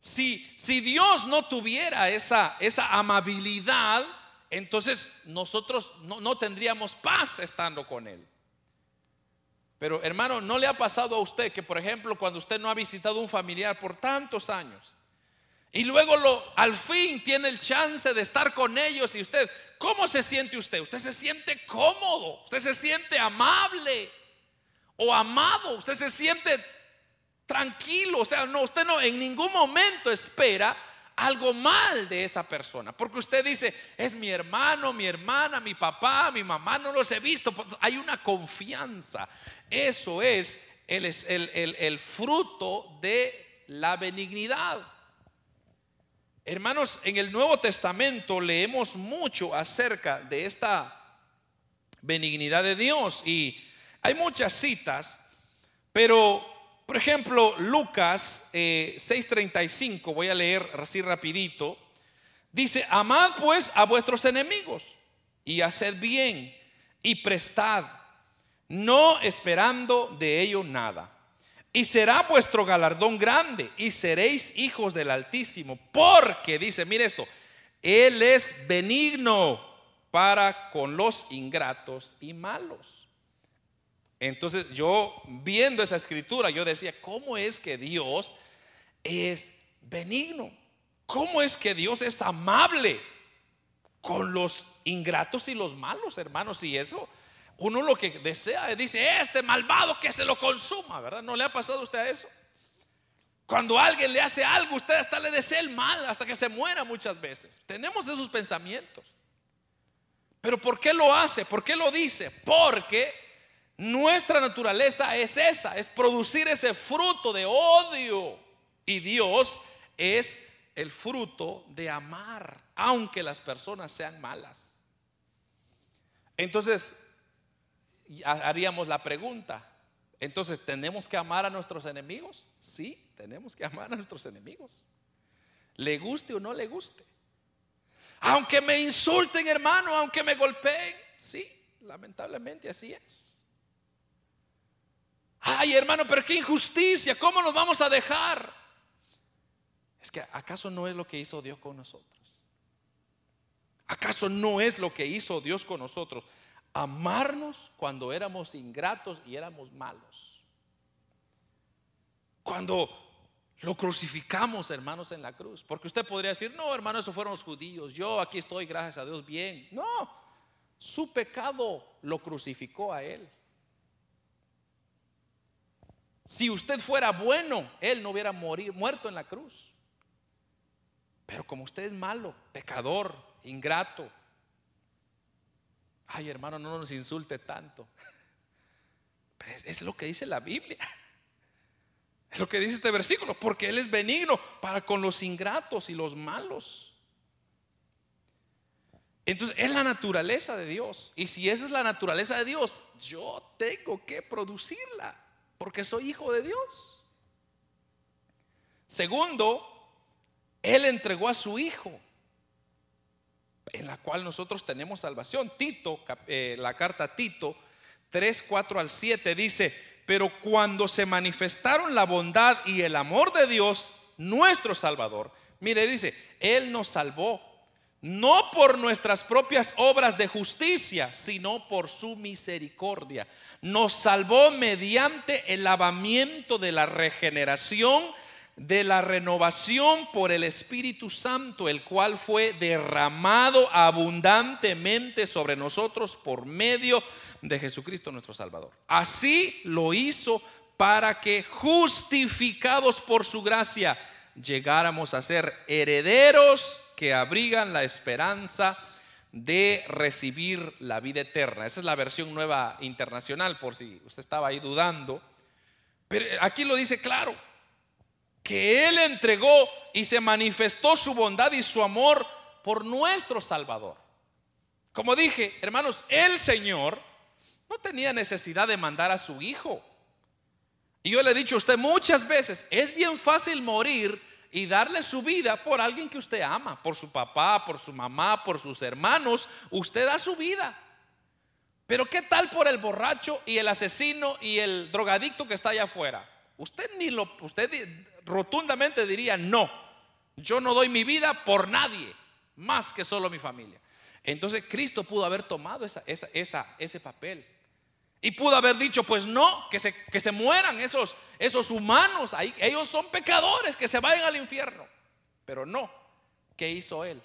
[SPEAKER 1] Si, si Dios no tuviera esa, esa amabilidad, entonces nosotros no, no tendríamos paz estando con Él. Pero hermano, ¿no le ha pasado a usted que, por ejemplo, cuando usted no ha visitado un familiar por tantos años y luego lo, al fin tiene el chance de estar con ellos y usted, ¿cómo se siente usted? Usted se siente cómodo, usted se siente amable o amado, usted se siente tranquilo, o sea, no, usted no en ningún momento espera algo mal de esa persona. Porque usted dice, es mi hermano, mi hermana, mi papá, mi mamá, no los he visto. Hay una confianza. Eso es el, el, el fruto de la benignidad. Hermanos, en el Nuevo Testamento leemos mucho acerca de esta benignidad de Dios y hay muchas citas, pero por ejemplo, Lucas 6:35, eh, voy a leer así rapidito, dice, amad pues a vuestros enemigos y haced bien y prestad, no esperando de ello nada. Y será vuestro galardón grande y seréis hijos del Altísimo, porque dice, mire esto, Él es benigno para con los ingratos y malos. Entonces yo viendo esa escritura, yo decía, ¿cómo es que Dios es benigno? ¿Cómo es que Dios es amable con los ingratos y los malos, hermanos? Y eso, uno lo que desea es, dice, este malvado que se lo consuma, ¿verdad? ¿No le ha pasado a usted eso? Cuando alguien le hace algo, usted hasta le desea el mal, hasta que se muera muchas veces. Tenemos esos pensamientos. Pero ¿por qué lo hace? ¿Por qué lo dice? Porque nuestra naturaleza es esa, es producir ese fruto de odio. Y Dios es el fruto de amar, aunque las personas sean malas. Entonces, haríamos la pregunta, entonces, ¿tenemos que amar a nuestros enemigos? Sí, tenemos que amar a nuestros enemigos. Le guste o no le guste. Aunque me insulten, hermano, aunque me golpeen. Sí, lamentablemente así es. Ay, hermano, pero qué injusticia, ¿cómo nos vamos a dejar? Es que acaso no es lo que hizo Dios con nosotros. ¿Acaso no es lo que hizo Dios con nosotros? Amarnos cuando éramos ingratos y éramos malos. Cuando lo crucificamos, hermanos, en la cruz. Porque usted podría decir, no, hermano, eso fueron los judíos. Yo aquí estoy, gracias a Dios, bien. No, su pecado lo crucificó a él. Si usted fuera bueno, Él no hubiera muerto en la cruz. Pero como usted es malo, pecador, ingrato, ay hermano, no nos insulte tanto. es, lo que dice la Biblia. lo que dice este versículo, porque Él es benigno para con los ingratos y los malos. Entonces es la naturaleza de Dios. Y si esa es la naturaleza de Dios, yo tengo que producirla, porque soy hijo de Dios. Segundo, Él entregó a su Hijo, en la cual nosotros tenemos salvación. Tito, eh, la carta Tito 3, 4 al 7 dice, pero cuando se manifestaron la bondad y el amor de Dios, nuestro Salvador, mire, dice, Él nos salvó no por nuestras propias obras de justicia, sino por su misericordia. Nos salvó mediante el lavamiento de la regeneración, de la renovación por el Espíritu Santo, el cual fue derramado abundantemente sobre nosotros por medio de Jesucristo nuestro Salvador. Así lo hizo para que justificados por su gracia llegáramos a ser herederos que abrigan la esperanza de recibir la vida eterna. Esa es la versión nueva internacional, por si usted estaba ahí dudando. Pero aquí lo dice claro, que Él entregó y se manifestó su bondad y su amor por nuestro Salvador. Como dije, hermanos, el Señor no tenía necesidad de mandar a su Hijo. Y yo le he dicho a usted muchas veces, es bien fácil morir y darle su vida por alguien que usted ama, por su papá, por su mamá, por sus hermanos, usted da su vida. Pero ¿qué tal por el borracho y el asesino y el drogadicto que está allá afuera? Usted ni lo usted rotundamente diría, "No. Yo no doy mi vida por nadie, más que solo mi familia." Entonces Cristo pudo haber tomado esa, ese papel. Y pudo haber dicho, pues no, que se, que se mueran esos, esos humanos, ahí, ellos son pecadores, que se vayan al infierno. Pero no, ¿qué hizo él?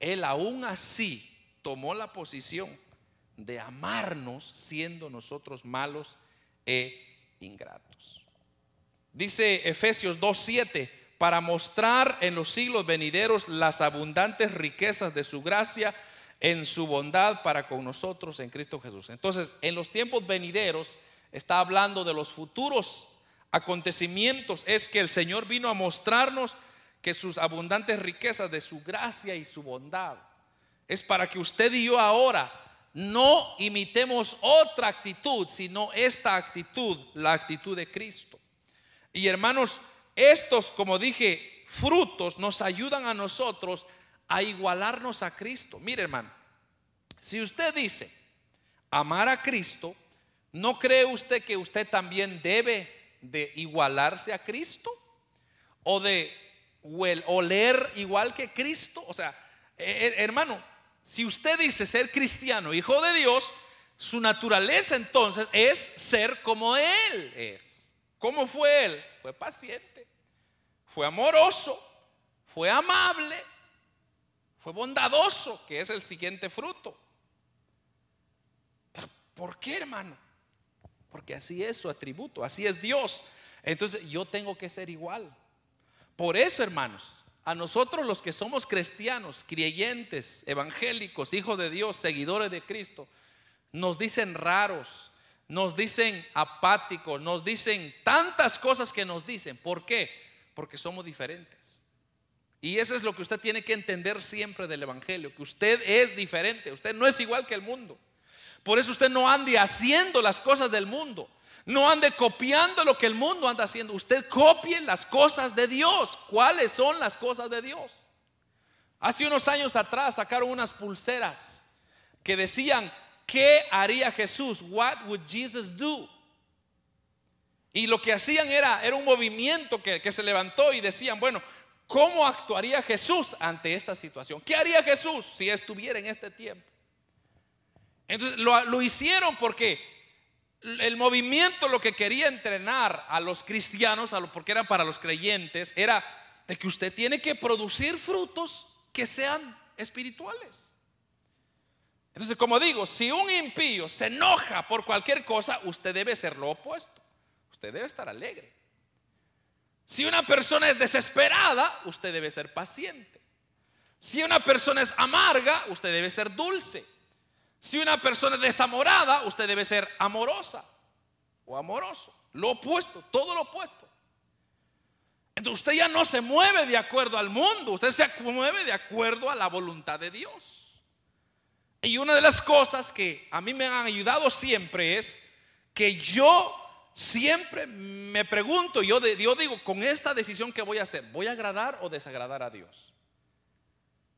[SPEAKER 1] Él aún así tomó la posición de amarnos siendo nosotros malos e ingratos. Dice Efesios 2.7, para mostrar en los siglos venideros las abundantes riquezas de su gracia en su bondad para con nosotros en Cristo Jesús. Entonces, en los tiempos venideros está hablando de los futuros acontecimientos, es que el Señor vino a mostrarnos que sus abundantes riquezas de su gracia y su bondad es para que usted y yo ahora no imitemos otra actitud, sino esta actitud, la actitud de Cristo. Y hermanos, estos, como dije, frutos nos ayudan a nosotros a igualarnos a Cristo. Mire, hermano, si usted dice amar a Cristo, ¿no cree usted que usted también debe de igualarse a Cristo? ¿O de oler igual que Cristo? O sea, eh, eh, hermano, si usted dice ser cristiano, hijo de Dios, su naturaleza entonces es ser como Él es. ¿Cómo fue Él? Fue paciente, fue amoroso, fue amable, fue bondadoso, que es el siguiente fruto. Pero ¿por qué, hermano? Porque así es su atributo, así es Dios. Entonces yo tengo que ser igual. Por eso, hermanos, a nosotros los que somos cristianos, creyentes, evangélicos, hijos de Dios, seguidores de Cristo, nos dicen raros, nos dicen apáticos, nos dicen tantas cosas que nos dicen. ¿Por qué? Porque somos diferentes. Y eso es lo que usted tiene que entender siempre del Evangelio, que usted es diferente, usted no es igual que el mundo. Por eso usted no ande haciendo las cosas del mundo, no ande copiando lo que el mundo anda haciendo, usted copie las cosas de Dios. ¿Cuáles son las cosas de Dios? Hace unos años atrás sacaron unas pulseras que decían, ¿qué haría Jesús? What would Jesus do? Y lo que hacían era, era un movimiento que, que se levantó y decían, bueno, ¿Cómo actuaría Jesús ante esta situación? ¿Qué haría Jesús si estuviera en este tiempo? Entonces lo, hicieron porque el movimiento lo que quería entrenar a los cristianos, porque era para los creyentes, era de que usted tiene que producir frutos que sean espirituales. Entonces, como digo, si un impío se enoja por cualquier cosa, usted debe ser lo opuesto. Usted debe estar alegre. Si una persona es desesperada, usted debe ser paciente. Si una persona es amarga, usted debe ser dulce. Si una persona es desamorada, usted debe ser amorosa. o amoroso. Lo opuesto, todo lo opuesto. Entonces usted ya no se mueve de acuerdo al mundo, usted se mueve de acuerdo a la voluntad de Dios. Y una de las cosas que a mí me han ayudado siempre es que yo siempre me pregunto, yo, yo digo, con esta decisión que voy a hacer, ¿voy a agradar o desagradar a Dios?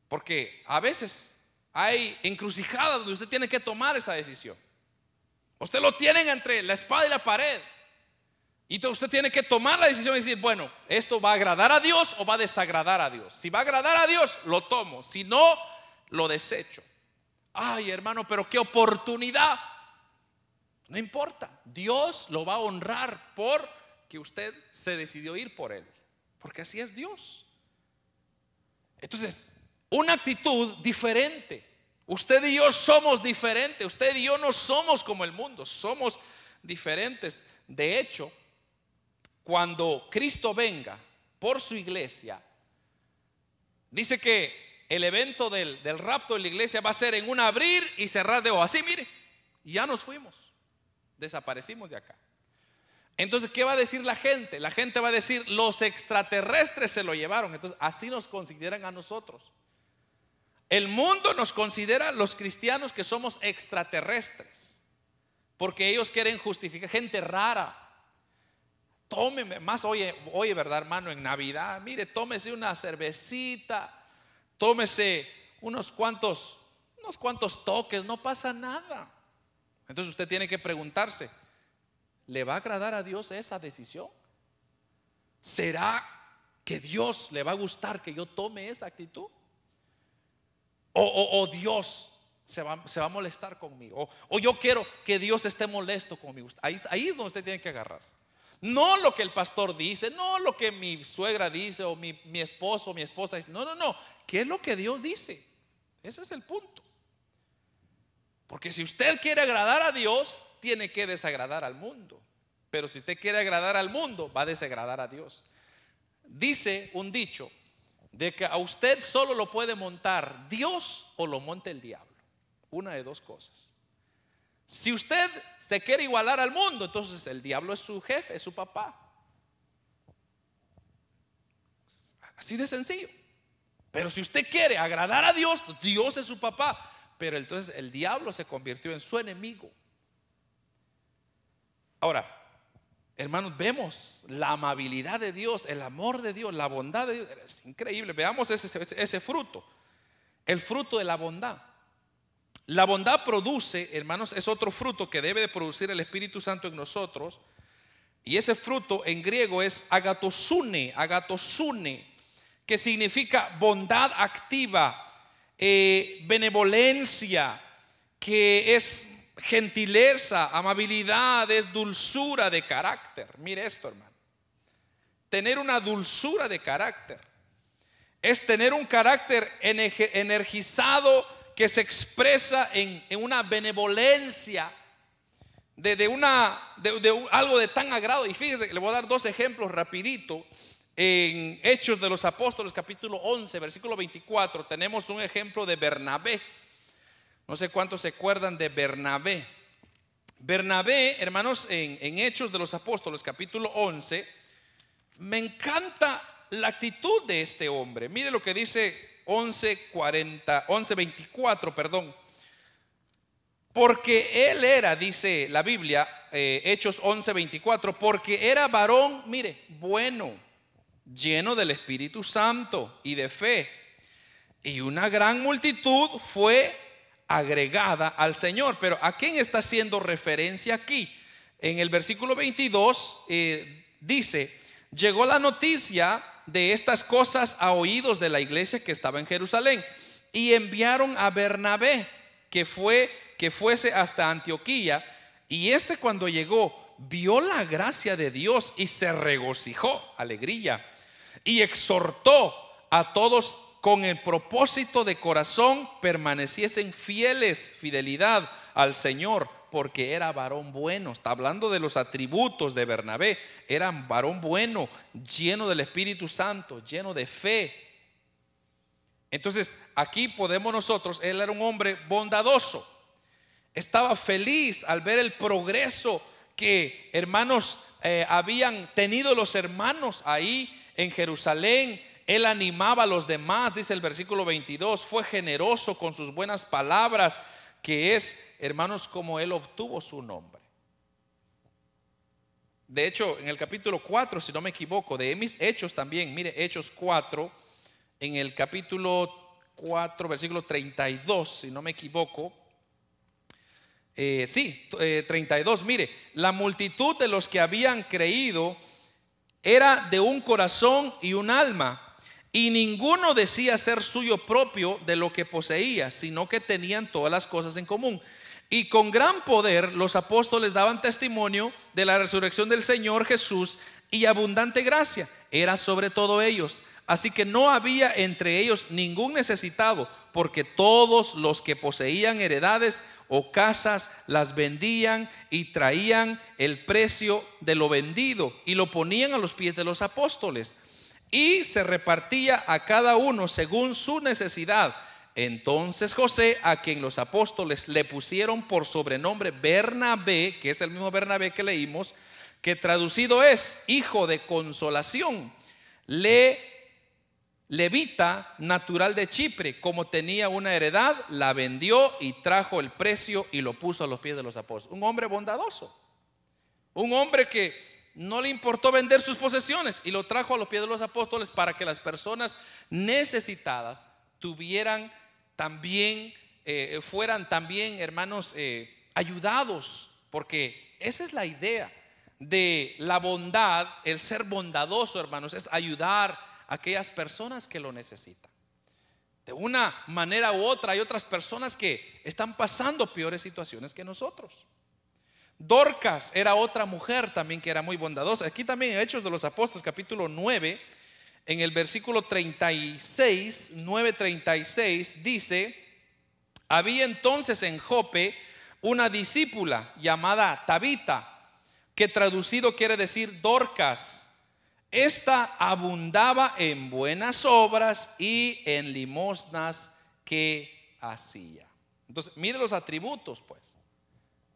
[SPEAKER 1] Porque a veces hay encrucijadas donde usted tiene que tomar esa decisión. Usted lo tiene entre la espada y la pared. Y usted tiene que tomar la decisión y decir, bueno, esto va a agradar a Dios o va a desagradar a Dios. Si va a agradar a Dios, lo tomo. Si no, lo desecho. Ay, hermano, pero qué oportunidad. No importa. Dios lo va a honrar por que usted se decidió ir por él. Porque así es Dios. Entonces, una actitud diferente. Usted y yo somos diferentes. Usted y yo no somos como el mundo. Somos diferentes. De hecho, cuando Cristo venga por su iglesia, dice que el evento del, rapto de la iglesia va a ser en un abrir y cerrar de ojos. Así, mire, ya nos fuimos, desaparecimos de acá. Entonces, ¿qué va a decir la gente? La gente va a decir, los extraterrestres se lo llevaron. Entonces, así nos consideran a nosotros. El mundo nos considera los cristianos que somos extraterrestres, porque ellos quieren justificar gente rara, tómeme, más oye, oye, ¿verdad, hermano? En Navidad, mire, tómese una cervecita, tómese unos cuantos, unos cuantos toques, no pasa nada. Entonces usted tiene que preguntarse, ¿le va a agradar a Dios esa decisión? ¿Será que Dios le va a gustar que yo tome esa actitud? ¿O, Dios se va, se va, a molestar conmigo? O, yo quiero que Dios esté molesto conmigo? Ahí, ahí es donde usted tiene que agarrarse. No lo que el pastor dice, no lo que mi suegra dice o mi, esposo o mi esposa dice. No, no, no. ¿Qué es lo que Dios dice? Ese es el punto. Porque si usted quiere agradar a Dios, tiene que desagradar al mundo. Pero si usted quiere agradar al mundo, va a desagradar a Dios. Dice un dicho de que a usted solo lo puede montar Dios o lo monta el diablo. Una de dos cosas. Si usted se quiere igualar al mundo, entonces el diablo es su jefe, es su papá. Así de sencillo. Pero si usted quiere agradar a Dios, Dios es su papá. Pero entonces el diablo se convirtió en su enemigo. Ahora, hermanos, vemos la amabilidad de Dios, el amor de Dios, la bondad de Dios. Es increíble. Veamos ese, fruto. El fruto de la bondad. La bondad produce, hermanos, es otro fruto que debe de producir el Espíritu Santo en nosotros. Y ese fruto en griego es agatosune, agatosune, que significa bondad activa, eh, benevolencia, que es gentileza, amabilidad, es dulzura de carácter. Mire esto, hermano. Tener una dulzura de carácter es tener un carácter energizado que se expresa en, una benevolencia, de, de, algo de tan agrado. Y fíjese, le voy a dar dos ejemplos rapidito. En Hechos de los Apóstoles, capítulo 11, versículo 24, tenemos un ejemplo de Bernabé. No sé cuántos se acuerdan de Bernabé. Bernabé, hermanos, en, Hechos de los Apóstoles, capítulo 11, me encanta la actitud de este hombre. Mire lo que dice 11:40, 11:24, perdón. Porque él era, dice la Biblia, eh, Hechos 11:24, porque era varón, mire, bueno, lleno del Espíritu Santo y de fe. Y una gran multitud fue agregada al Señor. Pero ¿a quién está haciendo referencia aquí? En el versículo 22 eh, dice, llegó la noticia de estas cosas a oídos de la iglesia que estaba en Jerusalén y enviaron a Bernabé que fue que fuese hasta Antioquía y este cuando llegó vio la gracia de Dios y se regocijó, alegría, y exhortó a todos con el propósito de corazón permaneciesen fieles, fidelidad al Señor, porque era varón bueno. Está hablando de los atributos de Bernabé. Era varón bueno, lleno del Espíritu Santo, lleno de fe. Entonces, aquí podemos nosotros, él era un hombre bondadoso. Estaba feliz al ver el progreso que, hermanos, eh, habían tenido los hermanos ahí en Jerusalén. Él animaba a los demás, dice el versículo 22, fue generoso con sus buenas palabras, que es, hermanos, como él obtuvo su nombre. De hecho, en el capítulo 4, si no me equivoco, de mis Hechos también, mire, Hechos 4, en el capítulo 4, versículo 32, si no me equivoco. Eh, sí, 32, eh, mire, la multitud de los que habían creído era de un corazón y un alma, y ninguno decía ser suyo propio de lo que poseía, sino que tenían todas las cosas en común. Y con gran poder los apóstoles daban testimonio de la resurrección del Señor Jesús y abundante gracia era sobre todo ellos. Así que no había entre ellos ningún necesitado, porque todos los que poseían heredades o casas las vendían y traían el precio de lo vendido y lo ponían a los pies de los apóstoles. Y se repartía a cada uno según su necesidad. Entonces José, a quien los apóstoles le pusieron por sobrenombre Bernabé, que es el mismo Bernabé que leímos, que traducido es hijo de consolación, le levita natural de Chipre, como tenía una heredad, la vendió y trajo el precio y lo puso a los pies de los apóstoles. Un hombre bondadoso, un hombre que no le importó vender sus posesiones y lo trajo a los pies de los apóstoles para que las personas necesitadas tuvieran también, eh, fueran también, hermanos, eh, ayudados, porque esa es la idea de la bondad, el ser bondadoso, hermanos, es ayudar aquellas personas que lo necesitan. De una manera u otra hay otras personas que están pasando peores situaciones que nosotros. Dorcas era otra mujer también que era muy bondadosa. Aquí también en Hechos de los Apóstoles, capítulo 9, en el versículo 36, 9:36, dice, había entonces en Jope una discípula llamada Tabita, que traducido quiere decir Dorcas esta abundaba en buenas obras y en limosnas que hacía. Entonces, mire los atributos, pues.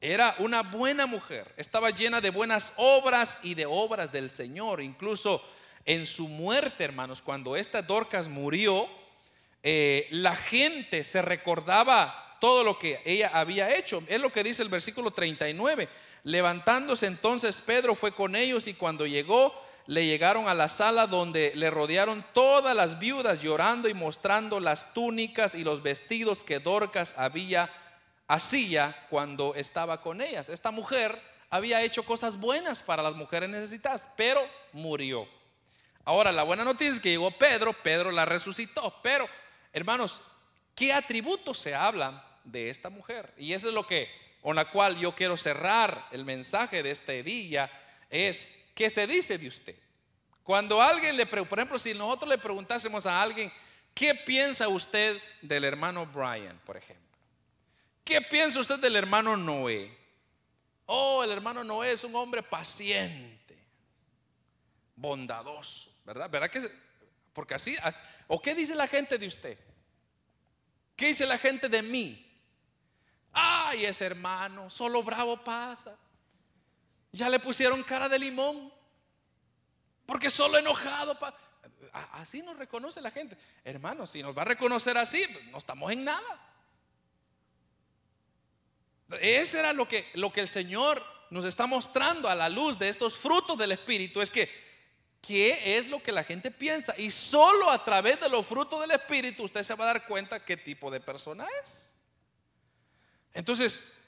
[SPEAKER 1] Era una buena mujer, estaba llena de buenas obras y de obras del Señor. Incluso en su muerte, hermanos, cuando esta Dorcas murió, eh, la gente se recordaba todo lo que ella había hecho. Es lo que dice el versículo 39. Levantándose entonces Pedro fue con ellos y cuando llegó le llegaron a la sala donde le rodearon todas las viudas llorando y mostrando las túnicas y los vestidos que Dorcas había hacía cuando estaba con ellas. Esta mujer había hecho cosas buenas para las mujeres necesitadas, pero murió. Ahora, la buena noticia es que llegó Pedro, Pedro la resucitó, pero hermanos, ¿qué atributos se hablan de esta mujer? Y eso es lo que, con la cual yo quiero cerrar el mensaje de este día, es ¿qué se dice de usted? Cuando alguien le pregunta, por ejemplo, si nosotros le preguntásemos a alguien, ¿qué piensa usted del hermano Brian, por ejemplo? ¿Qué piensa usted del hermano Noé? Oh, el hermano Noé es un hombre paciente, bondadoso, ¿verdad? ¿Verdad que? Porque así, ¿o qué dice la gente de usted? ¿Qué dice la gente de mí? Ay, ese hermano, solo bravo pasa. Ya le pusieron cara de limón. Porque solo enojado. Así nos reconoce la gente. Hermano, si nos va a reconocer así, no estamos en nada. Ese era lo que, lo que el Señor nos está mostrando a la luz de estos frutos del Espíritu. Es que, ¿qué es lo que la gente piensa? Y solo a través de los frutos del Espíritu usted se va a dar cuenta qué tipo de persona es. Entonces,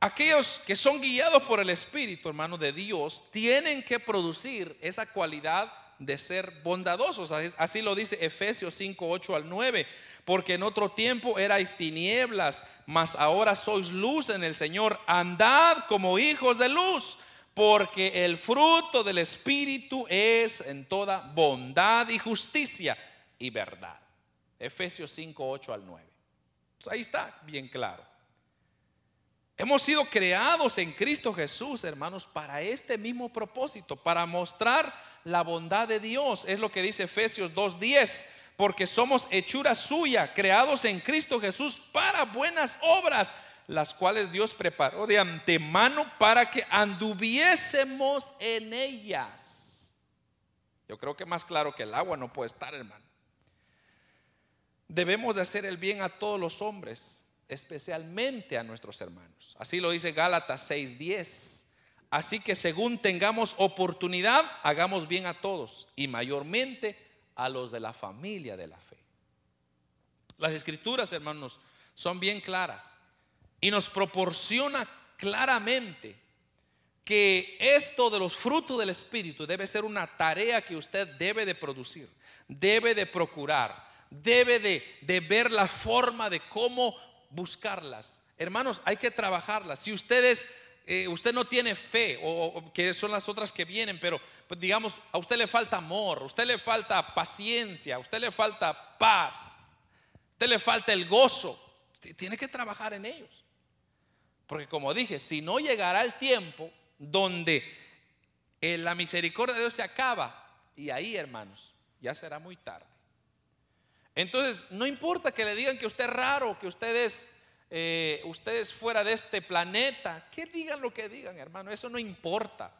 [SPEAKER 1] Aquellos que son guiados por el Espíritu, hermano, de Dios, tienen que producir esa cualidad de ser bondadosos. Así lo dice Efesios 5, 8 al 9. Porque en otro tiempo erais tinieblas, mas ahora sois luz en el Señor. Andad como hijos de luz, porque el fruto del Espíritu es en toda bondad y justicia y verdad. Efesios 5, 8 al 9. ahí está bien claro. Hemos sido creados en Cristo Jesús, hermanos, para este mismo propósito, para mostrar la bondad de Dios. Es lo que dice Efesios 2.10, porque somos hechura suya, creados en Cristo Jesús para buenas obras, las cuales Dios preparó de antemano para que anduviésemos en ellas. Yo creo que más claro que el agua no puede estar, hermano. Debemos de hacer el bien a todos los hombres, especialmente a nuestros hermanos. Así lo dice Gálatas 6:10. Así que según tengamos oportunidad, hagamos bien a todos y mayormente a los de la familia de la fe. Las escrituras, hermanos, son bien claras y nos proporciona claramente que esto de los frutos del Espíritu debe ser una tarea que usted debe de producir, debe de procurar, debe de, ver la forma de cómo buscarlas. Hermanos, hay que trabajarlas. Si ustedes, eh, usted no tiene fe, o, que son las otras que vienen, pero pues, digamos, a usted le falta amor, a usted le falta paciencia, a usted le falta paz, a usted le falta el gozo, tiene que trabajar en ellos. Porque como dije, si no llegará el tiempo donde eh, la misericordia de Dios se acaba, y ahí, hermanos, ya será muy tarde. Entonces, no importa que le digan que usted es raro, que usted es, eh, fuera de este planeta, que digan lo que digan, hermano, eso no importa.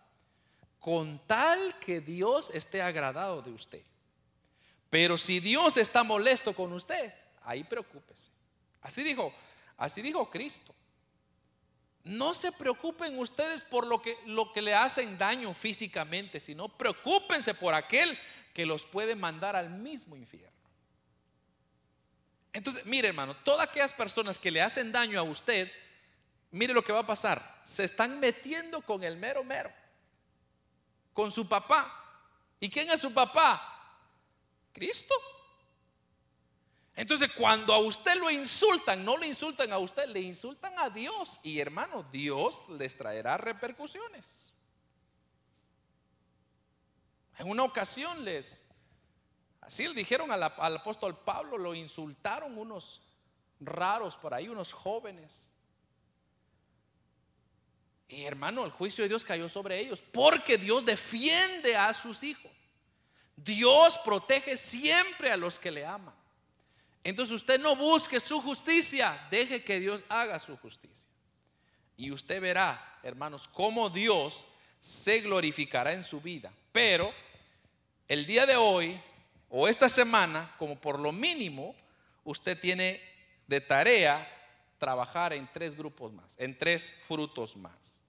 [SPEAKER 1] Con tal que Dios esté agradado de usted. Pero si Dios está molesto con usted, ahí preocúpese. Así dijo, así dijo Cristo. No se preocupen ustedes por lo que, lo que le hacen daño físicamente, sino preocúpense por aquel que los puede mandar al mismo infierno. Entonces, mire hermano, todas aquellas personas que le hacen daño a usted, mire lo que va a pasar. Se están metiendo con el mero mero, con su papá. ¿Y quién es su papá? Cristo. Entonces, cuando a usted lo insultan, no le insultan a usted, le insultan a Dios. Y hermano, Dios les traerá repercusiones. En una ocasión les, así le dijeron al, al apóstol Pablo, lo insultaron unos raros por ahí, unos jóvenes. Y hermano, el juicio de Dios cayó sobre ellos, porque Dios defiende a sus hijos. Dios protege siempre a los que le aman. Entonces usted no busque su justicia, deje que Dios haga su justicia. Y usted verá, hermanos, cómo Dios se glorificará en su vida. Pero el día de hoy o esta semana, como por lo mínimo, usted tiene de tarea trabajar en tres grupos más, en tres frutos más.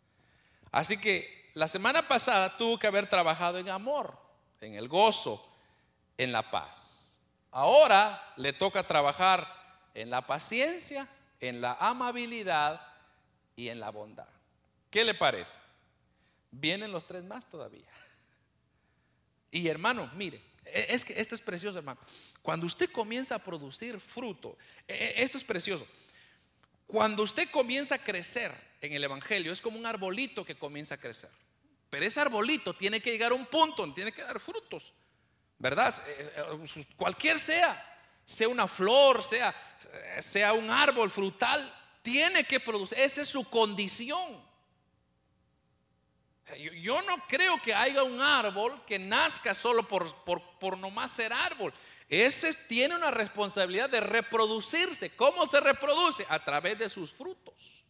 [SPEAKER 1] Así que la semana pasada tuvo que haber trabajado en amor, en el gozo, en la paz. Ahora le toca trabajar en la paciencia, en la amabilidad y en la bondad. ¿Qué le parece? Vienen los tres más todavía. Y hermano, mire, es que esto es precioso, hermano. Cuando usted comienza a producir fruto, e, e, esto es precioso. Cuando usted comienza a crecer en el Evangelio, es como un arbolito que comienza a crecer. Pero ese arbolito tiene que llegar a un punto tiene que dar frutos. ¿verdad? Eh, eh, cualquier sea, sea una flor, sea, sea un árbol frutal, tiene que producir, esa es su condición. Yo, no creo que haya un árbol que nazca solo por, por, por nomás ser árbol. Ese tiene una responsabilidad de reproducirse. ¿Cómo se reproduce? A través de sus frutos.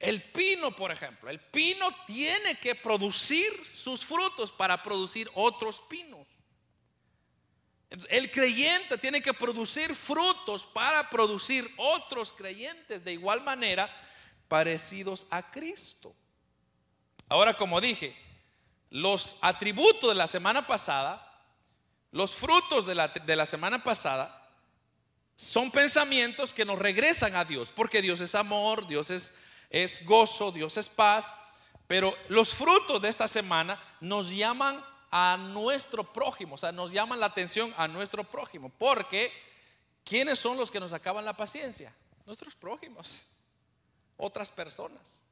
[SPEAKER 1] El pino, por ejemplo, el pino tiene que producir sus frutos para producir otros pinos. El creyente tiene que producir frutos para producir otros creyentes de igual manera parecidos a Cristo. Ahora, como dije, los atributos de la semana pasada, los frutos de la, de la semana pasada, son pensamientos que nos regresan a Dios, porque Dios es amor, Dios es es gozo, Dios es paz, pero los frutos de esta semana nos llaman a nuestro prójimo, o sea, nos llaman la atención a nuestro prójimo, porque ¿quiénes son los que nos acaban la paciencia? Nuestros prójimos, otras personas.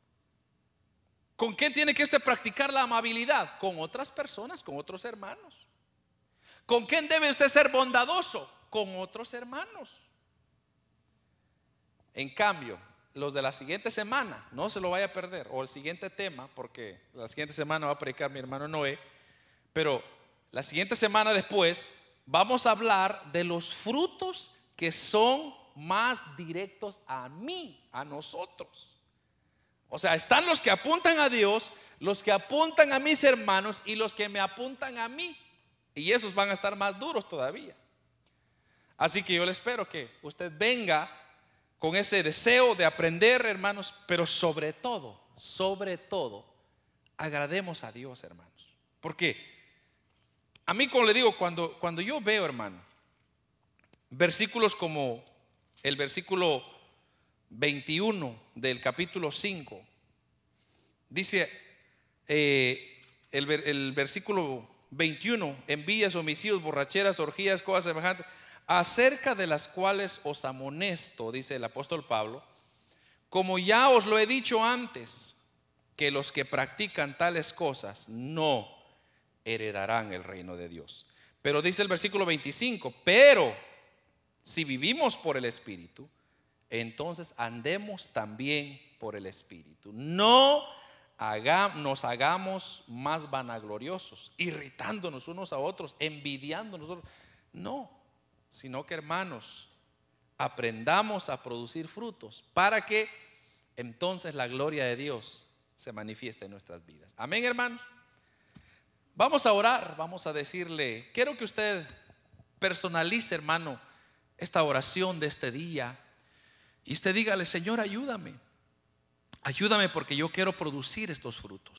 [SPEAKER 1] ¿Con quién tiene que usted practicar la amabilidad? Con otras personas, con otros hermanos. ¿Con quién debe usted ser bondadoso? Con otros hermanos. En cambio, los de la siguiente semana, no se lo vaya a perder, o el siguiente tema, porque la siguiente semana va a predicar mi hermano Noé, pero la siguiente semana después vamos a hablar de los frutos que son más directos a mí, a nosotros. O sea, están los que apuntan a Dios, los que apuntan a mis hermanos y los que me apuntan a mí. Y esos van a estar más duros todavía. Así que yo le espero que usted venga con ese deseo de aprender, hermanos, pero sobre todo, sobre todo, agrademos a Dios, hermanos. Porque a mí, como le digo, cuando, cuando yo veo, hermano, versículos como el versículo 21 del capítulo 5, dice eh, el, el versículo 21, envías, homicidios, borracheras, orgías, cosas semejantes, acerca de las cuales os amonesto, dice el apóstol Pablo, como ya os lo he dicho antes, que los que practican tales cosas no heredarán el reino de Dios. Pero dice el versículo 25, pero si vivimos por el Espíritu, entonces andemos también por el Espíritu. No nos hagamos más vanagloriosos, irritándonos unos a otros, envidiándonos. No, sino que hermanos, aprendamos a producir frutos para que entonces la gloria de Dios se manifieste en nuestras vidas. Amén, hermanos. Vamos a orar, vamos a decirle, quiero que usted personalice, hermano, esta oración de este día. Y usted dígale, Señor, ayúdame. Ayúdame porque yo quiero producir estos frutos.